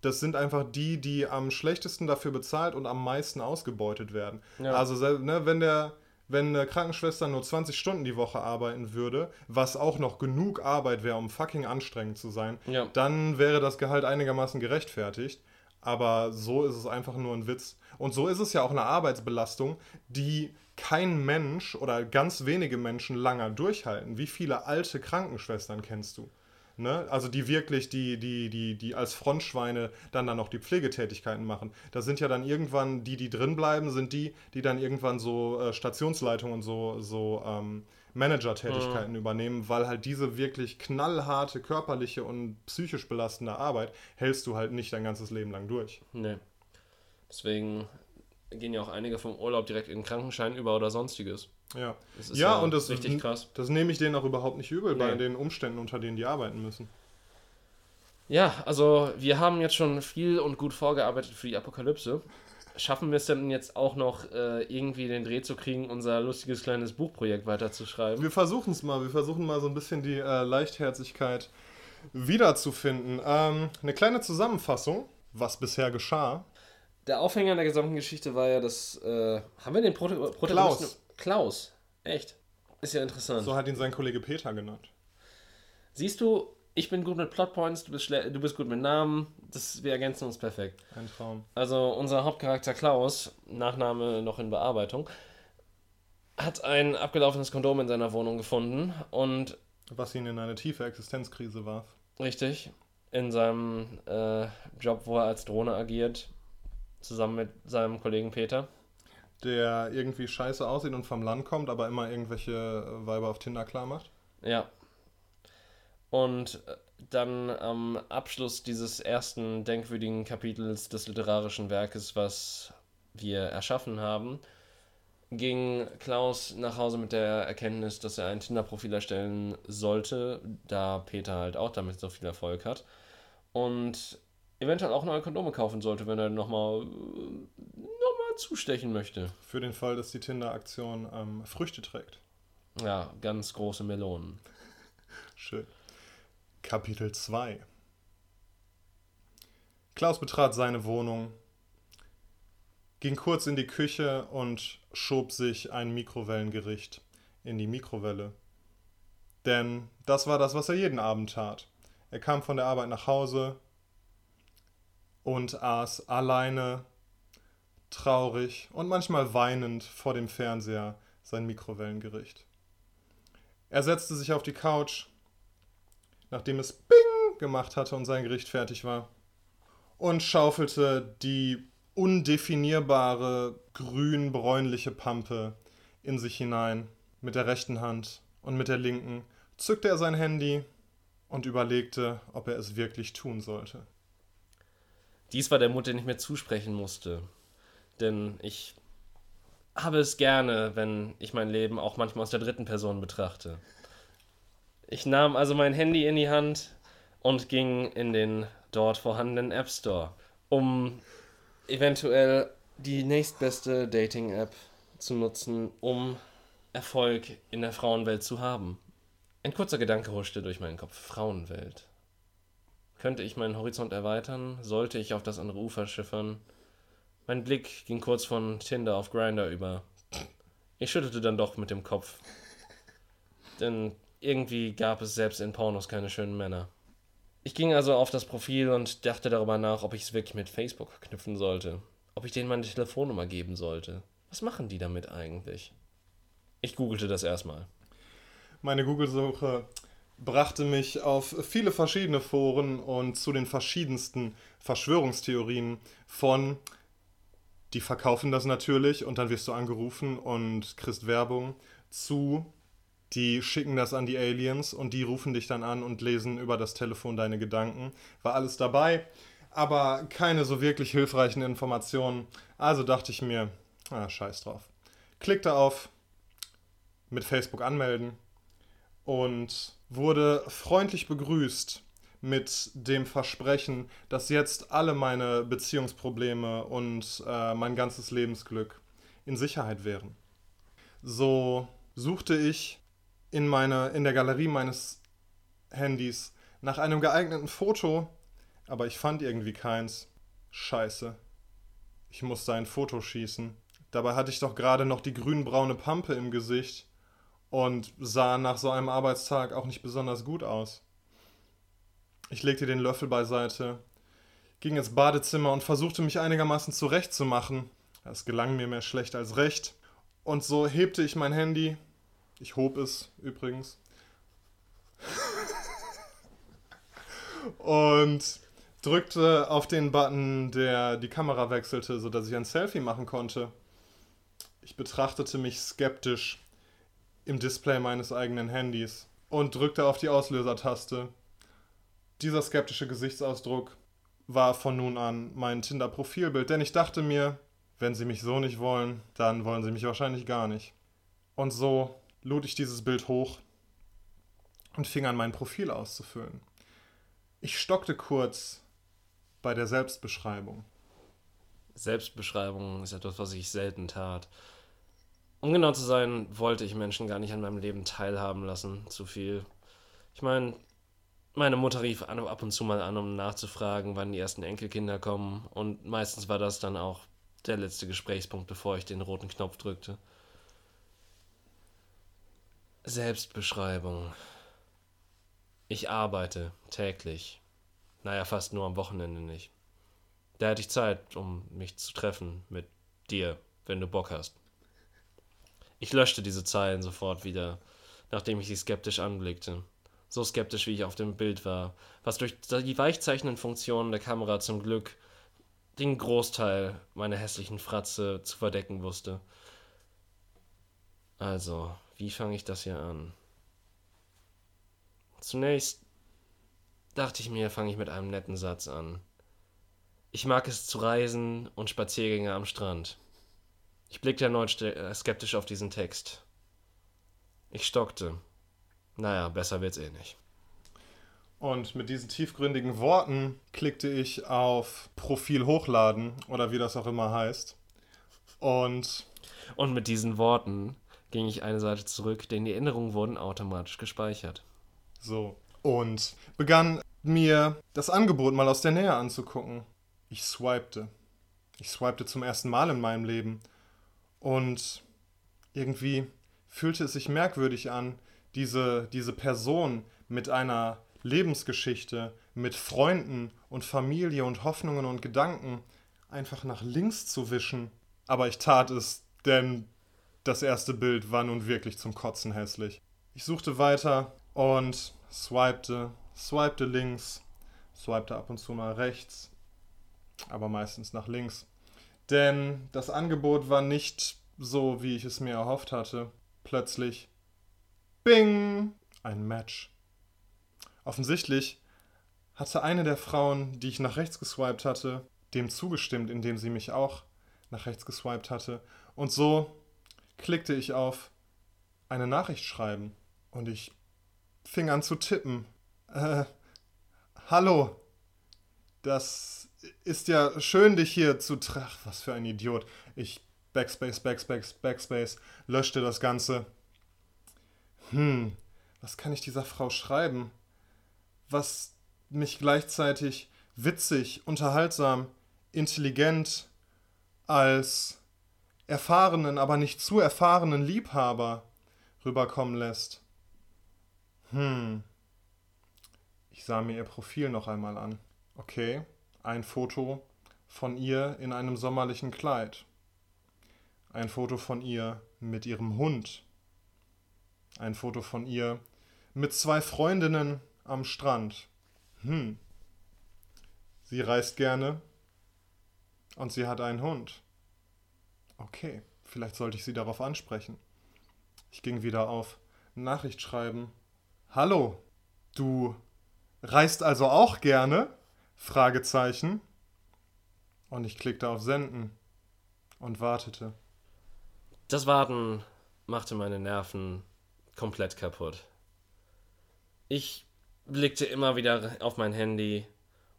das sind einfach die, die am schlechtesten dafür bezahlt und am meisten ausgebeutet werden. Ja. Also ne, wenn der wenn eine Krankenschwester nur 20 Stunden die Woche arbeiten würde, was auch noch genug Arbeit wäre, um fucking anstrengend zu sein, Ja. dann wäre das Gehalt einigermaßen gerechtfertigt. Aber so ist es einfach nur ein Witz. Und so ist es ja auch eine Arbeitsbelastung, die kein Mensch oder ganz wenige Menschen lange durchhalten. Wie viele alte Krankenschwestern kennst du? Ne? Also die wirklich, die, die, die, die als Frontschweine dann dann noch die Pflegetätigkeiten machen. Das sind ja dann irgendwann, die, die drin bleiben, sind die, die dann irgendwann so äh, Stationsleitung und so, so ähm, Manager-Tätigkeiten übernehmen, weil halt diese wirklich knallharte körperliche und psychisch belastende Arbeit hältst du halt nicht dein ganzes Leben lang durch. Nee. Deswegen gehen ja auch einige vom Urlaub direkt in den Krankenschein über oder sonstiges. Ja, Das ist ja, ja und das, richtig krass. das nehme ich denen auch überhaupt nicht übel bei Nee. den Umständen, unter denen die arbeiten müssen. Ja, also wir haben jetzt schon viel und gut vorgearbeitet für die Apokalypse. Schaffen wir es denn jetzt auch noch äh, irgendwie den Dreh zu kriegen, unser lustiges kleines Buchprojekt weiterzuschreiben? Wir versuchen es mal. Wir versuchen mal so ein bisschen die äh, Leichtherzigkeit wiederzufinden. Ähm, eine kleine Zusammenfassung, was bisher geschah. Der Aufhänger der gesamten Geschichte war ja, dass. Äh, haben wir den Proto Protagonisten? Klaus. Klaus. Echt? Ist ja interessant. So hat ihn sein Kollege Peter genannt. Siehst du, ich bin gut mit Plotpoints, du bist, du bist gut mit Namen. Das, wir ergänzen uns perfekt. Ein Traum. Also unser Hauptcharakter Klaus, Nachname noch in Bearbeitung, hat ein abgelaufenes Kondom in seiner Wohnung gefunden und Was ihn in eine tiefe Existenzkrise warf. richtig in seinem äh, Job, wo er als Drohne agiert, zusammen mit seinem Kollegen Peter. Der irgendwie scheiße aussieht und vom Land kommt, aber immer irgendwelche äh, Weiber auf Tinder klar macht. Ja. Und äh, dann am Abschluss dieses ersten denkwürdigen Kapitels des literarischen Werkes, was wir erschaffen haben, ging Klaus nach Hause mit der Erkenntnis, dass er ein Tinder-Profil erstellen sollte, da Peter halt auch damit so viel Erfolg hat. Und eventuell auch neue Kondome kaufen sollte, wenn er nochmal noch mal zustechen möchte. Für den Fall, dass die Tinder-Aktion ähm, Früchte trägt. Ja, ganz große Melonen. Schön. Kapitel 2 Klaus betrat seine Wohnung, ging kurz in die Küche und schob sich ein Mikrowellengericht in die Mikrowelle. Denn das war das, was er jeden Abend tat. Er kam von der Arbeit nach Hause und aß alleine, traurig und manchmal weinend vor dem Fernseher sein Mikrowellengericht. Er setzte sich auf die Couch, nachdem es Bing gemacht hatte und sein Gericht fertig war, und schaufelte die undefinierbare grün-bräunliche Pampe in sich hinein mit der rechten Hand und mit der linken zückte er sein Handy und überlegte, ob er es wirklich tun sollte. Dies war der Mut, den ich mir zusprechen musste. Denn ich habe es gerne, wenn ich mein Leben auch manchmal aus der dritten Person betrachte. Ich nahm also mein Handy in die Hand und ging in den dort vorhandenen App Store, um eventuell die nächstbeste Dating-App zu nutzen, um Erfolg in der Frauenwelt zu haben. Ein kurzer Gedanke huschte durch meinen Kopf. Frauenwelt. Könnte ich meinen Horizont erweitern? Sollte ich auf das andere Ufer schiffern? Mein Blick ging kurz von Tinder auf Grinder über. Ich schüttelte dann doch mit dem Kopf. Denn irgendwie gab es selbst in Pornos keine schönen Männer. Ich ging also auf das Profil und dachte darüber nach, ob ich es wirklich mit Facebook knüpfen sollte. Ob ich denen meine Telefonnummer geben sollte. Was machen die damit eigentlich? Ich googelte das erstmal. Meine Google-Suche brachte mich auf viele verschiedene Foren und zu den verschiedensten Verschwörungstheorien von die verkaufen das natürlich und dann wirst du angerufen und kriegst Werbung zu die schicken das an die Aliens und die rufen dich dann an und lesen über das Telefon deine Gedanken. War alles dabei, aber keine so wirklich hilfreichen Informationen. Also dachte ich mir, ah, scheiß drauf. Klickte auf mit Facebook anmelden und wurde freundlich begrüßt mit dem Versprechen, dass jetzt alle meine Beziehungsprobleme und äh, mein ganzes Lebensglück in Sicherheit wären. So suchte ich in, meine, in der Galerie meines Handys nach einem geeigneten Foto, aber ich fand irgendwie keins. Scheiße. Ich musste ein Foto schießen. Dabei hatte ich doch gerade noch die grünbraune Pampe im Gesicht und sah nach so einem Arbeitstag auch nicht besonders gut aus. Ich legte den Löffel beiseite, ging ins Badezimmer und versuchte mich einigermaßen zurechtzumachen. Es gelang mir mehr schlecht als recht. Und so hebte ich mein Handy. Ich hob es übrigens. und drückte auf den Button, der die Kamera wechselte, sodass ich ein Selfie machen konnte. Ich betrachtete mich skeptisch im Display meines eigenen Handys und drückte auf die Auslösertaste. Dieser skeptische Gesichtsausdruck war von nun an mein Tinder-Profilbild, denn ich dachte mir, wenn sie mich so nicht wollen, dann wollen sie mich wahrscheinlich gar nicht. Und so lud ich dieses Bild hoch und fing an, mein Profil auszufüllen. Ich stockte kurz bei der Selbstbeschreibung. Selbstbeschreibung ist etwas, was ich selten tat. Um genau zu sein, wollte ich Menschen gar nicht an meinem Leben teilhaben lassen, zu viel. Ich meine, meine Mutter rief ab und zu mal an, um nachzufragen, wann die ersten Enkelkinder kommen, und meistens war das dann auch der letzte Gesprächspunkt, bevor ich den roten Knopf drückte. Selbstbeschreibung. Ich arbeite täglich. Naja, fast nur am Wochenende nicht. Da hätte ich Zeit, um mich zu treffen mit dir, wenn du Bock hast. Ich löschte diese Zeilen sofort wieder, nachdem ich sie skeptisch anblickte. So skeptisch, wie ich auf dem Bild war, was durch die weichzeichnenden Funktionen der Kamera zum Glück den Großteil meiner hässlichen Fratze zu verdecken wusste. Also, wie fange ich das hier an? Zunächst dachte ich mir, fange ich mit einem netten Satz an. Ich mag es zu reisen und Spaziergänge am Strand. Ich blickte erneut äh, skeptisch auf diesen Text. Ich stockte. Naja, besser wird's eh nicht. Und mit diesen tiefgründigen Worten klickte ich auf Profil hochladen oder wie das auch immer heißt. Und. Und mit diesen Worten ging ich eine Seite zurück, denn die Erinnerungen wurden automatisch gespeichert. So. Und begann mir das Angebot mal aus der Nähe anzugucken. Ich swipete. Ich swipete zum ersten Mal in meinem Leben. Und irgendwie fühlte es sich merkwürdig an, diese, diese Person mit einer Lebensgeschichte, mit Freunden und Familie und Hoffnungen und Gedanken einfach nach links zu wischen. Aber ich tat es, denn das erste Bild war nun wirklich zum Kotzen hässlich. Ich suchte weiter und swipete, swipete links, swipete ab und zu mal rechts, aber meistens nach links. Denn das Angebot war nicht so, wie ich es mir erhofft hatte. Plötzlich, bing, ein Match. Offensichtlich hatte eine der Frauen, die ich nach rechts geswiped hatte, dem zugestimmt, indem sie mich auch nach rechts geswiped hatte. Und so klickte ich auf eine Nachricht schreiben und ich fing an zu tippen. Äh, hallo, das ist ja schön, dich hier zu treffen. Was für ein Idiot. Ich Backspace, Backspace, Backspace, löschte das Ganze. Hm, was kann ich dieser Frau schreiben? Was mich gleichzeitig witzig, unterhaltsam, intelligent als erfahrenen, aber nicht zu erfahrenen Liebhaber rüberkommen lässt. Hm. Ich sah mir ihr Profil noch einmal an. Okay, ein Foto von ihr in einem sommerlichen Kleid. Ein Foto von ihr mit ihrem Hund. Ein Foto von ihr mit zwei Freundinnen am Strand. Hm. Sie reist gerne und sie hat einen Hund. Okay, vielleicht sollte ich sie darauf ansprechen. Ich ging wieder auf Nachricht schreiben. Hallo, du reist also auch gerne? Fragezeichen. Und ich klickte auf Senden und wartete. Das Warten machte meine Nerven komplett kaputt. Ich blickte immer wieder auf mein Handy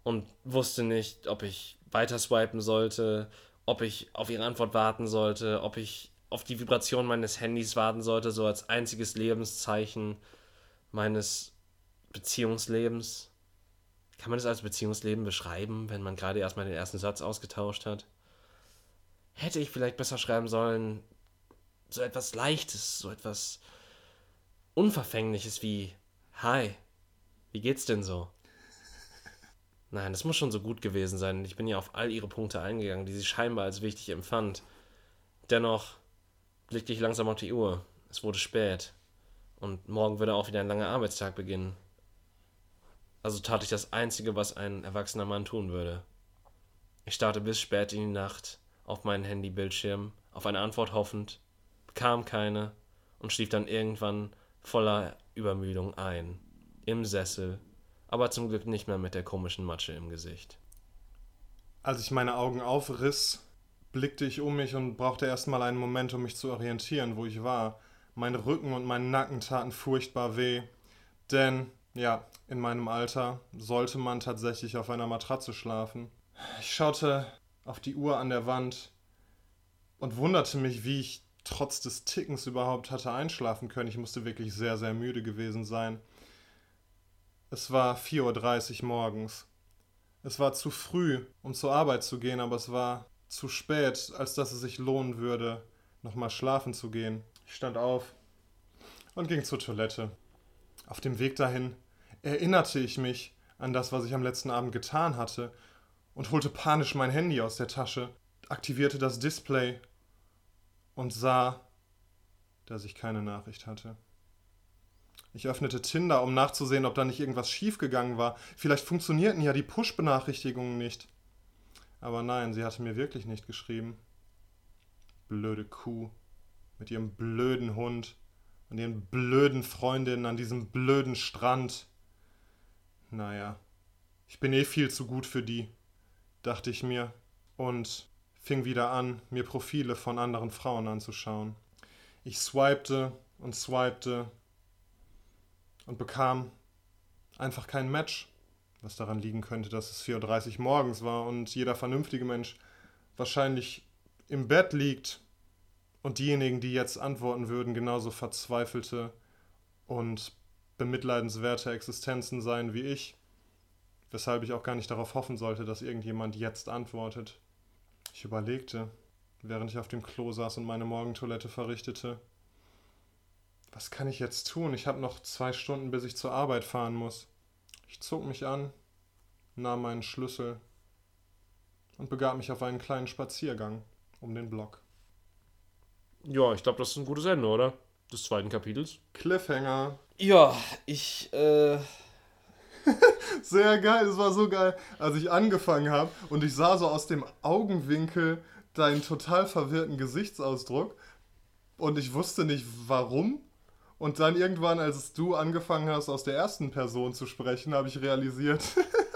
und wusste nicht, ob ich weiter swipen sollte, ob ich auf ihre Antwort warten sollte, ob ich auf die Vibration meines Handys warten sollte, so als einziges Lebenszeichen meines Beziehungslebens. Kann man das als Beziehungsleben beschreiben, wenn man gerade erstmal den ersten Satz ausgetauscht hat? Hätte ich vielleicht besser schreiben sollen, so etwas Leichtes, so etwas Unverfängliches wie Hi, wie geht's denn so? Nein, das muss schon so gut gewesen sein. Ich bin ja auf all ihre Punkte eingegangen, die sie scheinbar als wichtig empfand. Dennoch blickte ich langsam auf die Uhr. Es wurde spät. Und morgen würde auch wieder ein langer Arbeitstag beginnen. Also tat ich das Einzige, was ein erwachsener Mann tun würde. Ich starrte bis spät in die Nacht auf meinen Handybildschirm, auf eine Antwort hoffend, bekam keine und schlief dann irgendwann voller Übermüdung ein. Im Sessel, aber zum Glück nicht mehr mit der komischen Matsche im Gesicht. Als ich meine Augen aufriss, blickte ich um mich und brauchte erstmal einen Moment, um mich zu orientieren, wo ich war. Mein Rücken und mein Nacken taten furchtbar weh, denn, ja, in meinem Alter sollte man tatsächlich auf einer Matratze schlafen. Ich schaute auf die Uhr an der Wand und wunderte mich, wie ich trotz des Tickens überhaupt hatte einschlafen können. Ich musste wirklich sehr, sehr müde gewesen sein. Es war 4.30 Uhr morgens. Es war zu früh, um zur Arbeit zu gehen, aber es war zu spät, als dass es sich lohnen würde, nochmal schlafen zu gehen. Ich stand auf und ging zur Toilette. Auf dem Weg dahin erinnerte ich mich an das, was ich am letzten Abend getan hatte, und holte panisch mein Handy aus der Tasche, aktivierte das Display und sah, dass ich keine Nachricht hatte. Ich öffnete Tinder, um nachzusehen, ob da nicht irgendwas schiefgegangen war. Vielleicht funktionierten ja die Push-Benachrichtigungen nicht. Aber nein, sie hatte mir wirklich nicht geschrieben. Blöde Kuh. Mit ihrem blöden Hund und ihren blöden Freundinnen an diesem blöden Strand. Naja, ich bin eh viel zu gut für die, dachte ich mir. Und fing wieder an, mir Profile von anderen Frauen anzuschauen. Ich swipte und swipte und bekam einfach kein Match, was daran liegen könnte, dass es 4.30 Uhr morgens war und jeder vernünftige Mensch wahrscheinlich im Bett liegt und diejenigen, die jetzt antworten würden, genauso verzweifelte und bemitleidenswerte Existenzen seien wie ich, weshalb ich auch gar nicht darauf hoffen sollte, dass irgendjemand jetzt antwortet. Ich überlegte, während ich auf dem Klo saß und meine Morgentoilette verrichtete. Was kann ich jetzt tun? Ich habe noch zwei Stunden, bis ich zur Arbeit fahren muss. Ich zog mich an, nahm meinen Schlüssel und begab mich auf einen kleinen Spaziergang um den Block. Ja, ich glaube, das ist ein gutes Ende, oder? Des zweiten Kapitels. Cliffhanger. Ja, ich, äh, (laughs) Sehr geil, es war so geil, als ich angefangen habe und ich sah so aus dem Augenwinkel deinen total verwirrten Gesichtsausdruck und ich wusste nicht warum Und dann irgendwann, als du angefangen hast, aus der ersten Person zu sprechen, habe ich realisiert, (laughs)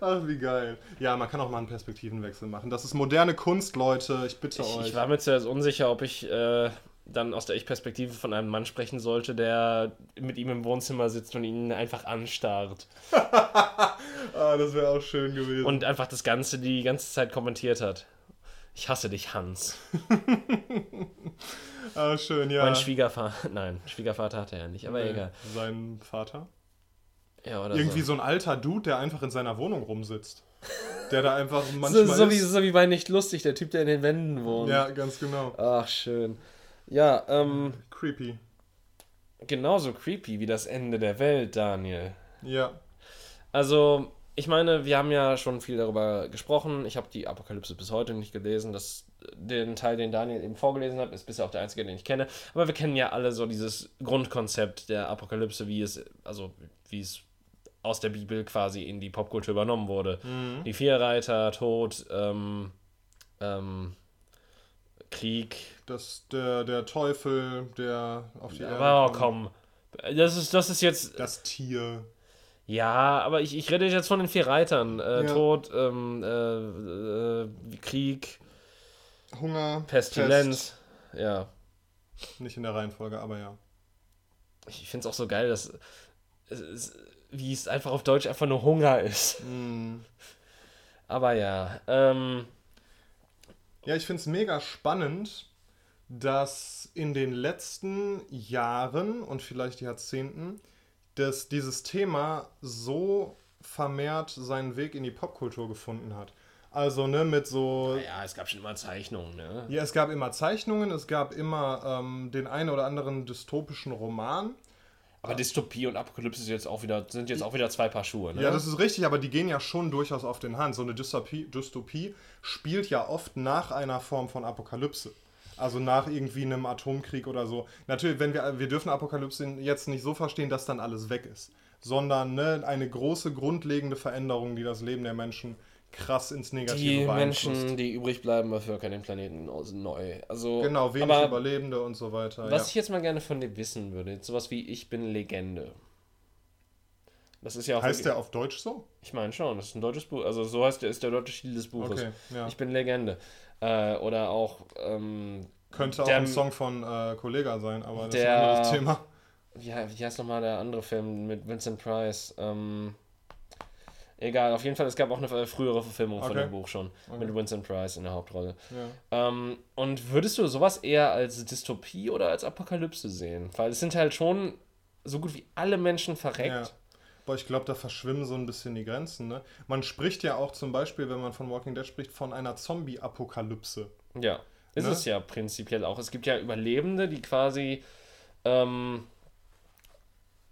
ach wie geil. Ja, man kann auch mal einen Perspektivenwechsel machen. Das ist moderne Kunst, Leute. Ich bitte Ich, euch. ich war mir zuerst unsicher, ob ich äh, dann aus der Ich-Perspektive von einem Mann sprechen sollte, der mit ihm im Wohnzimmer sitzt und ihn einfach anstarrt. (laughs) ah, das wäre auch schön gewesen. Und einfach das Ganze die ganze Zeit kommentiert hat. Ich hasse dich, Hans. (laughs) ah, schön, ja. Mein Schwiegervater. (laughs) Nein, Schwiegervater hatte er nicht, aber Nee, egal. Sein Vater? Ja, Irgendwie so. so ein alter Dude, der einfach in seiner Wohnung rumsitzt. Der da einfach (laughs) So, manchmal so, wie, ist. so wie bei Nicht Lustig, der Typ, der in den Wänden wohnt. Ja, ganz genau. Ach, schön. Ja, ähm, Creepy. genauso creepy wie das Ende der Welt, Daniel. Ja. Also, ich meine, wir haben ja schon viel darüber gesprochen. Ich habe die Apokalypse bis heute nicht gelesen. Das, den Teil, den Daniel eben vorgelesen hat, ist bisher auch der einzige, den ich kenne. Aber wir kennen ja alle so dieses Grundkonzept der Apokalypse, wie es, also wie es aus der Bibel quasi in die Popkultur übernommen wurde. Die Vierreiter, Tod, ähm, ähm, Krieg. Das, der, der Teufel, der auf die Erde Aber oh, kommt. komm. Das ist, das ist jetzt. Das Tier. Ja, aber ich, ich rede jetzt von den vier Reitern. Äh, Ja. Tod, ähm, äh, äh, Krieg, Hunger. Pestilenz. Ja. Pest. Nicht in der Reihenfolge, aber ja. Ich finde es auch so geil, dass es, wie es einfach auf Deutsch einfach nur Hunger ist. Mm. Aber ja. Ähm, Ja, ich finde es mega spannend, dass in den letzten Jahren und vielleicht Jahrzehnten dass dieses Thema so vermehrt seinen Weg in die Popkultur gefunden hat. Also, ne, mit so. ja, es gab schon immer Zeichnungen, ne? Ja, es gab immer Zeichnungen, es gab immer ähm, den einen oder anderen dystopischen Roman. Aber Dystopie und Apokalypse sind jetzt auch wieder, sind jetzt auch wieder zwei Paar Schuhe, ne? Ja, das ist richtig, aber die gehen ja schon durchaus auf den Hand. So eine Dystopie, Dystopie spielt ja oft nach einer Form von Apokalypse. Also nach irgendwie einem Atomkrieg oder so. Natürlich, wenn wir, wir dürfen Apokalypse jetzt nicht so verstehen, dass dann alles weg ist, sondern ne, eine große grundlegende Veränderung, die das Leben der Menschen krass ins Negative die. Menschen, die übrig bleiben, bevölkern den Planeten neu. Also, Genau, wenig Überlebende und so weiter. Was ja. ich jetzt mal gerne von dir wissen würde, jetzt sowas wie Ich bin Legende. Das ist ja auch. Heißt der auf Deutsch so? Ich meine schon, das ist ein deutsches Buch. Also so heißt der, ist der deutsche Titel des Buches. Okay, ja. Ich bin Legende. Äh, oder auch, ähm, Könnte auch der- ein Song von äh, Kollega sein, aber das ist der- ein anderes Thema. wie, wie heißt nochmal der andere Film mit Vincent Price? Ähm, egal, auf jeden Fall, es gab auch eine äh, frühere Verfilmung von Okay. dem Buch schon. Okay. Mit Vincent Price in der Hauptrolle. Ja. Ähm, und würdest du sowas eher als Dystopie oder als Apokalypse sehen? Weil es sind halt schon so gut wie alle Menschen verreckt. Ja. Boah, ich glaube, da verschwimmen so ein bisschen die Grenzen. Ne? Man spricht ja auch zum Beispiel, wenn man von Walking Dead spricht, von einer Zombie-Apokalypse. Ja, ist Ne? es ja prinzipiell auch. Es gibt ja Überlebende, die quasi ähm,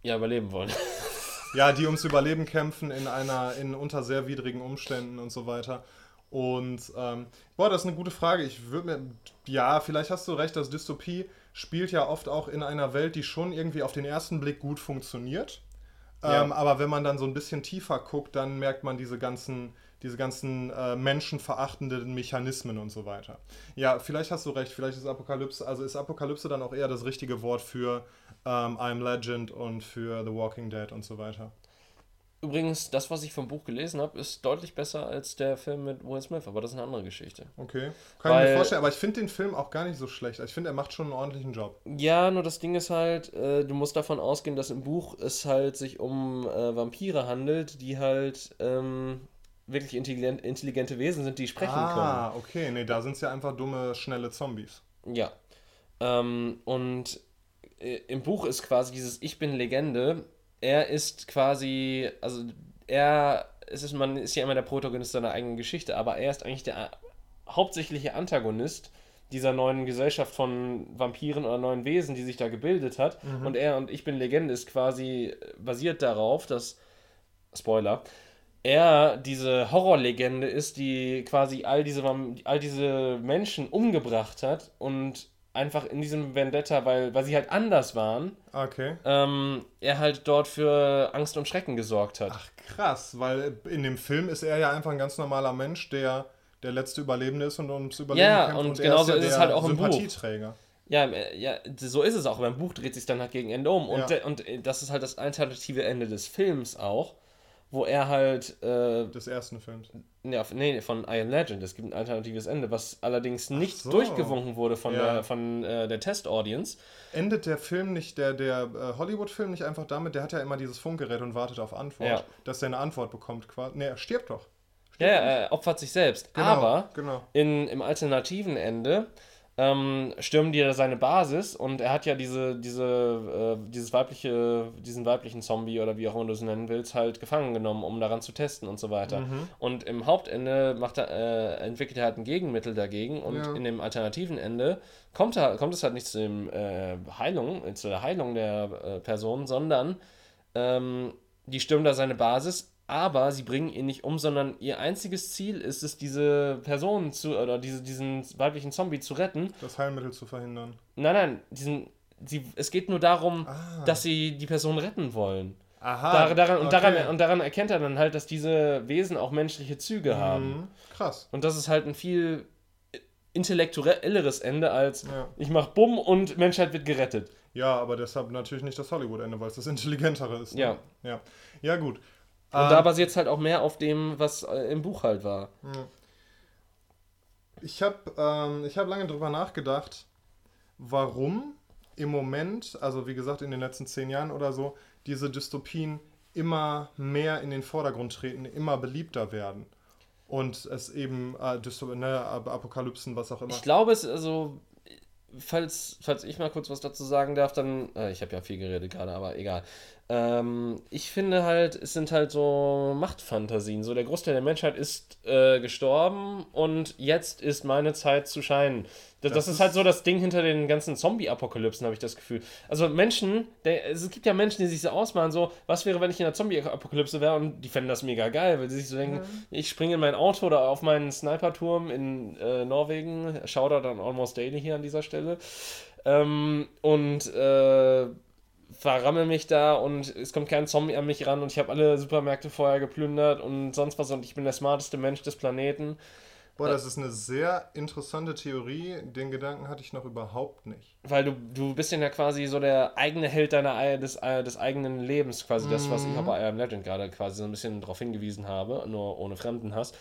ja überleben wollen. (laughs) Ja, die ums Überleben kämpfen in einer, in unter sehr widrigen Umständen und so weiter. Und ähm, boah, das ist eine gute Frage. Ich würde mir, ja, vielleicht hast du recht, dass Dystopie spielt ja oft auch in einer Welt, die schon irgendwie auf den ersten Blick gut funktioniert. Ja. Ähm, aber wenn man dann so ein bisschen tiefer guckt, dann merkt man diese ganzen, diese ganzen äh, menschenverachtenden Mechanismen und so weiter. Ja, vielleicht hast du recht, vielleicht ist Apokalypse, also ist Apokalypse dann auch eher das richtige Wort für ähm, I'm Legend und für The Walking Dead und so weiter. Übrigens, das, was ich vom Buch gelesen habe, ist deutlich besser als der Film mit Will Smith, aber das ist eine andere Geschichte. Okay. Kann ich Weil- mir vorstellen, aber ich finde den Film auch gar nicht so schlecht. Ich finde, er macht schon einen ordentlichen Job. Ja, nur das Ding ist halt, äh, du musst davon ausgehen, dass im Buch es halt sich um äh, Vampire handelt, die halt ähm, wirklich intelligent, intelligente Wesen sind, die sprechen ah, okay. Nee, da sind es ja einfach dumme, schnelle Zombies. können. Ja. Ähm, und im Buch ist quasi dieses Ich bin Legende. Er ist quasi, also er, es ist, man ist ja immer der Protagonist seiner eigenen Geschichte, aber er ist eigentlich der hauptsächliche Antagonist dieser neuen Gesellschaft von Vampiren oder neuen Wesen, die sich da gebildet hat. Und er und Ich bin Legende ist quasi basiert darauf, dass, Spoiler, er diese Horrorlegende ist, die quasi all diese, all diese Menschen umgebracht hat und einfach in diesem Vendetta, weil, weil sie halt anders waren, Okay. ähm, er halt dort für Angst und Schrecken gesorgt hat. Ach, krass, weil in dem Film ist er ja einfach ein ganz normaler Mensch, der der letzte Überlebende ist und ums Überleben Ja, kämpft. und er genauso ja ist es halt auch im Buch. Ja, äh, ja, so ist es auch. Beim Buch dreht sich dann halt gegen Ende um. Und, Ja. und äh, das ist halt das alternative Ende des Films auch, wo er halt äh, Des ersten Films. Ja, nee, von Iron Legend. Es gibt ein alternatives Ende, was allerdings nicht so. durchgewunken wurde von Ja. der, von, äh, der Test-Audience. Endet der Film nicht, der, der äh, Hollywood-Film nicht einfach damit, der hat ja immer dieses Funkgerät und wartet auf Antwort, Ja. dass er eine Antwort bekommt quasi. Ne, er stirbt doch. Ja, ja, er opfert sich selbst. Genau, Aber genau. in, im alternativen Ende ähm, stürmen die seine Basis und er hat ja diese, diese, äh, dieses weibliche, diesen weiblichen Zombie oder wie auch immer du es nennen willst, halt gefangen genommen, um daran zu testen und so weiter. Mhm. Und im Hauptende macht er, äh, entwickelt er halt ein Gegenmittel dagegen und Ja. in dem alternativen Ende kommt, er, kommt es halt nicht zu, dem, äh, Heilung, äh, zu der Heilung der äh, Person, sondern ähm, die stürmen da seine Basis, aber sie bringen ihn nicht um, sondern ihr einziges Ziel ist es, diese Person zu, oder diese, diesen weiblichen Zombie zu retten. Das Heilmittel zu verhindern. Nein, nein, diesen, sie, es geht nur darum, Ah. dass sie die Person retten wollen. Aha. Dar, daran, und, okay. daran, und daran erkennt er dann halt, dass diese Wesen auch menschliche Züge haben. Mhm. Krass. Und das ist halt ein viel intellektuelleres Ende als Ja. ich mach Bumm und Menschheit wird gerettet. Ja, aber deshalb natürlich nicht das Hollywood-Ende, weil es das intelligentere ist. ne? Ja. Ja, ja gut. Und Ähm, da basiert es halt auch mehr auf dem, was äh, im Buch halt war. Ich habe ähm, ich hab lange drüber nachgedacht, warum im Moment, also wie gesagt in den letzten zehn Jahren oder so, diese Dystopien immer mehr in den Vordergrund treten, immer beliebter werden. Und es eben äh, ne, Ap- Apokalypsen, was auch immer. Ich glaube es, also, falls, falls ich mal kurz was dazu sagen darf, dann, äh, ich habe ja viel geredet gerade, aber egal. Ähm, ich finde halt, es sind halt so Machtfantasien. So, der Großteil der Menschheit ist äh, gestorben und jetzt ist meine Zeit zu scheinen. Das, das, Das ist halt so das Ding hinter den ganzen Zombie-Apokalypsen, habe ich das Gefühl. Also Menschen, der, es gibt ja Menschen, die sich so ausmalen, so, was wäre, wenn ich in einer Zombie-Apokalypse wäre und die fänden das mega geil, weil sie sich so denken, ich springe in mein Auto oder auf meinen Sniperturm in äh, Norwegen, Shoutout an Almost Daily hier an dieser Stelle, ähm, und äh, verrammel mich da und es kommt kein Zombie an mich ran und ich habe alle Supermärkte vorher geplündert und sonst was und ich bin der smarteste Mensch des Planeten. Boah, das ist eine sehr interessante Theorie. Den Gedanken hatte ich noch überhaupt nicht. Weil du, du bist ja quasi so der eigene Held deiner, ei- des, äh, des eigenen Lebens, quasi das, was ich auch bei Iron Legend gerade quasi so ein bisschen darauf hingewiesen habe, nur ohne Fremdenhass.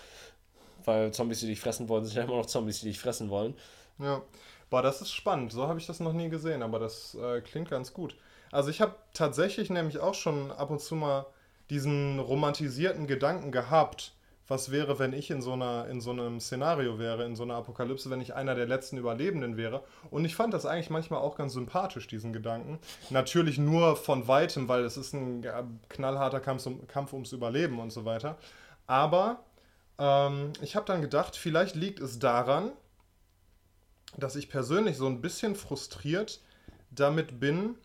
Weil Zombies, die dich fressen wollen, sind ja immer noch Zombies, die dich fressen wollen. Ja, boah, das ist spannend. So habe ich das noch nie gesehen, aber das äh, klingt ganz gut. Also ich habe tatsächlich nämlich auch schon ab und zu mal diesen romantisierten Gedanken gehabt, was wäre, wenn ich in so, einer, in so einem Szenario wäre, in so einer Apokalypse, wenn ich einer der letzten Überlebenden wäre. Und ich fand das eigentlich manchmal auch ganz sympathisch, diesen Gedanken. Natürlich nur von weitem, weil es ist ein knallharter Kampf, um, Kampf ums Überleben und so weiter. Aber ähm, ich habe dann gedacht, vielleicht liegt es daran, dass ich persönlich so ein bisschen frustriert damit bin,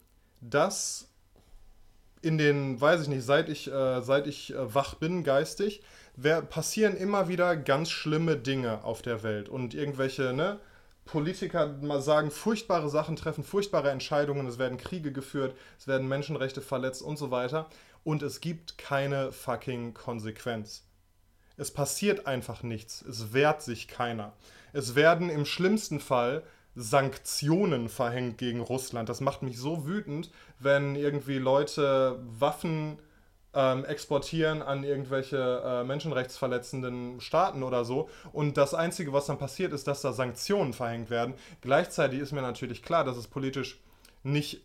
dass in den, weiß ich nicht, seit ich, äh, seit ich äh, wach bin, geistig, wer, passieren immer wieder ganz schlimme Dinge auf der Welt und irgendwelche, ne, Politiker mal sagen, furchtbare Sachen treffen, furchtbare Entscheidungen, es werden Kriege geführt, es werden Menschenrechte verletzt und so weiter und es gibt keine fucking Konsequenz. Es passiert einfach nichts. Es wehrt sich keiner. Es werden im schlimmsten Fall Sanktionen verhängt gegen Russland. Das macht mich so wütend, wenn irgendwie Leute Waffen ähm, exportieren an irgendwelche äh, menschenrechtsverletzenden Staaten oder so. Und das Einzige, was dann passiert, ist, dass da Sanktionen verhängt werden. Gleichzeitig ist mir natürlich klar, dass es politisch nicht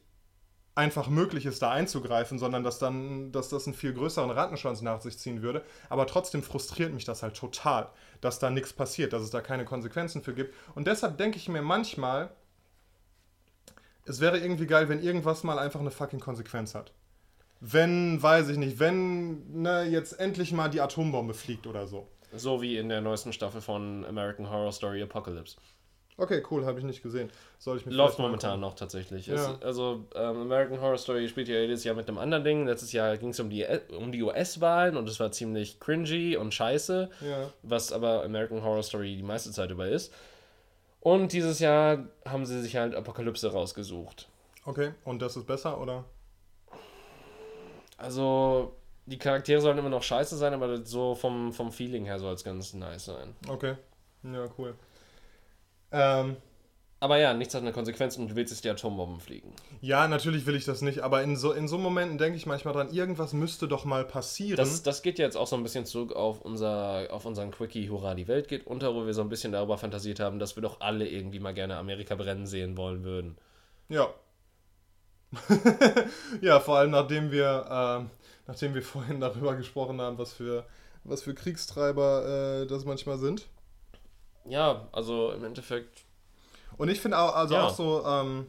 einfach möglich ist, da einzugreifen, sondern dass dann, dass das einen viel größeren Rattenschwanz nach sich ziehen würde. Aber trotzdem frustriert mich das halt total, dass da nichts passiert, dass es da keine Konsequenzen für gibt. Und deshalb denke ich mir manchmal, es wäre irgendwie geil, wenn irgendwas mal einfach eine fucking Konsequenz hat. Wenn, weiß ich nicht, wenn ne, jetzt endlich mal die Atombombe fliegt oder so. So wie in der neuesten Staffel von American Horror Story Apocalypse. Okay, cool, habe ich nicht gesehen. Soll ich mir Läuft momentan angucken. noch tatsächlich. Ja. Es, also ähm, American Horror Story spielt ja jedes Jahr mit einem anderen Ding. Letztes Jahr ging es um die, um die US-Wahlen und es war ziemlich cringy und scheiße, Ja. was aber American Horror Story die meiste Zeit über ist. Und dieses Jahr haben sie sich halt Apokalypse rausgesucht. Okay, und das ist besser, oder? Also die Charaktere sollen immer noch scheiße sein, aber so vom, vom Feeling her soll es ganz nice sein. Okay. Ja, cool. Ähm, Aber ja, nichts hat eine Konsequenz und du willst jetzt die Atombomben fliegen. Ja, natürlich will ich das nicht, aber in so, in so Momenten denke ich manchmal dran, irgendwas müsste doch mal passieren. Das, das geht jetzt auch so ein bisschen zurück auf, unser, auf unseren Quickie Hurra, die Welt geht unter, wo wir so ein bisschen darüber fantasiert haben, dass wir doch alle irgendwie mal gerne Amerika brennen sehen wollen würden. Ja. (laughs) ja, vor allem nachdem wir, äh, nachdem wir vorhin darüber gesprochen haben, was für, was für Kriegstreiber äh, das manchmal sind. Ja, also im Endeffekt und ich finde auch, also ja. auch so, ähm,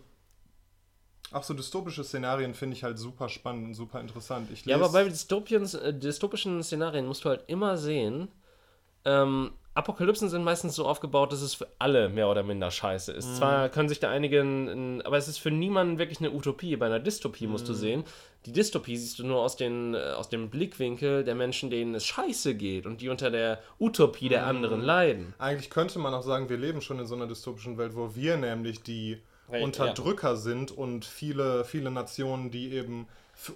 auch so dystopische Szenarien finde ich halt super spannend und super interessant. ja, aber bei äh, dystopischen Szenarien musst du halt immer sehen, ähm, Apokalypsen sind meistens so aufgebaut, dass es für alle mehr oder minder scheiße ist. Mhm. Zwar können sich da einige, aber es ist für niemanden wirklich eine Utopie. Bei einer Dystopie musst mhm. du sehen, die Dystopie siehst du nur aus, den, äh, aus dem Blickwinkel der Menschen, denen es scheiße geht und die unter der Utopie der mhm. anderen leiden. Eigentlich könnte man auch sagen, wir leben schon in so einer dystopischen Welt, wo wir nämlich die Right, Unterdrücker ja. sind und viele, viele Nationen, die eben,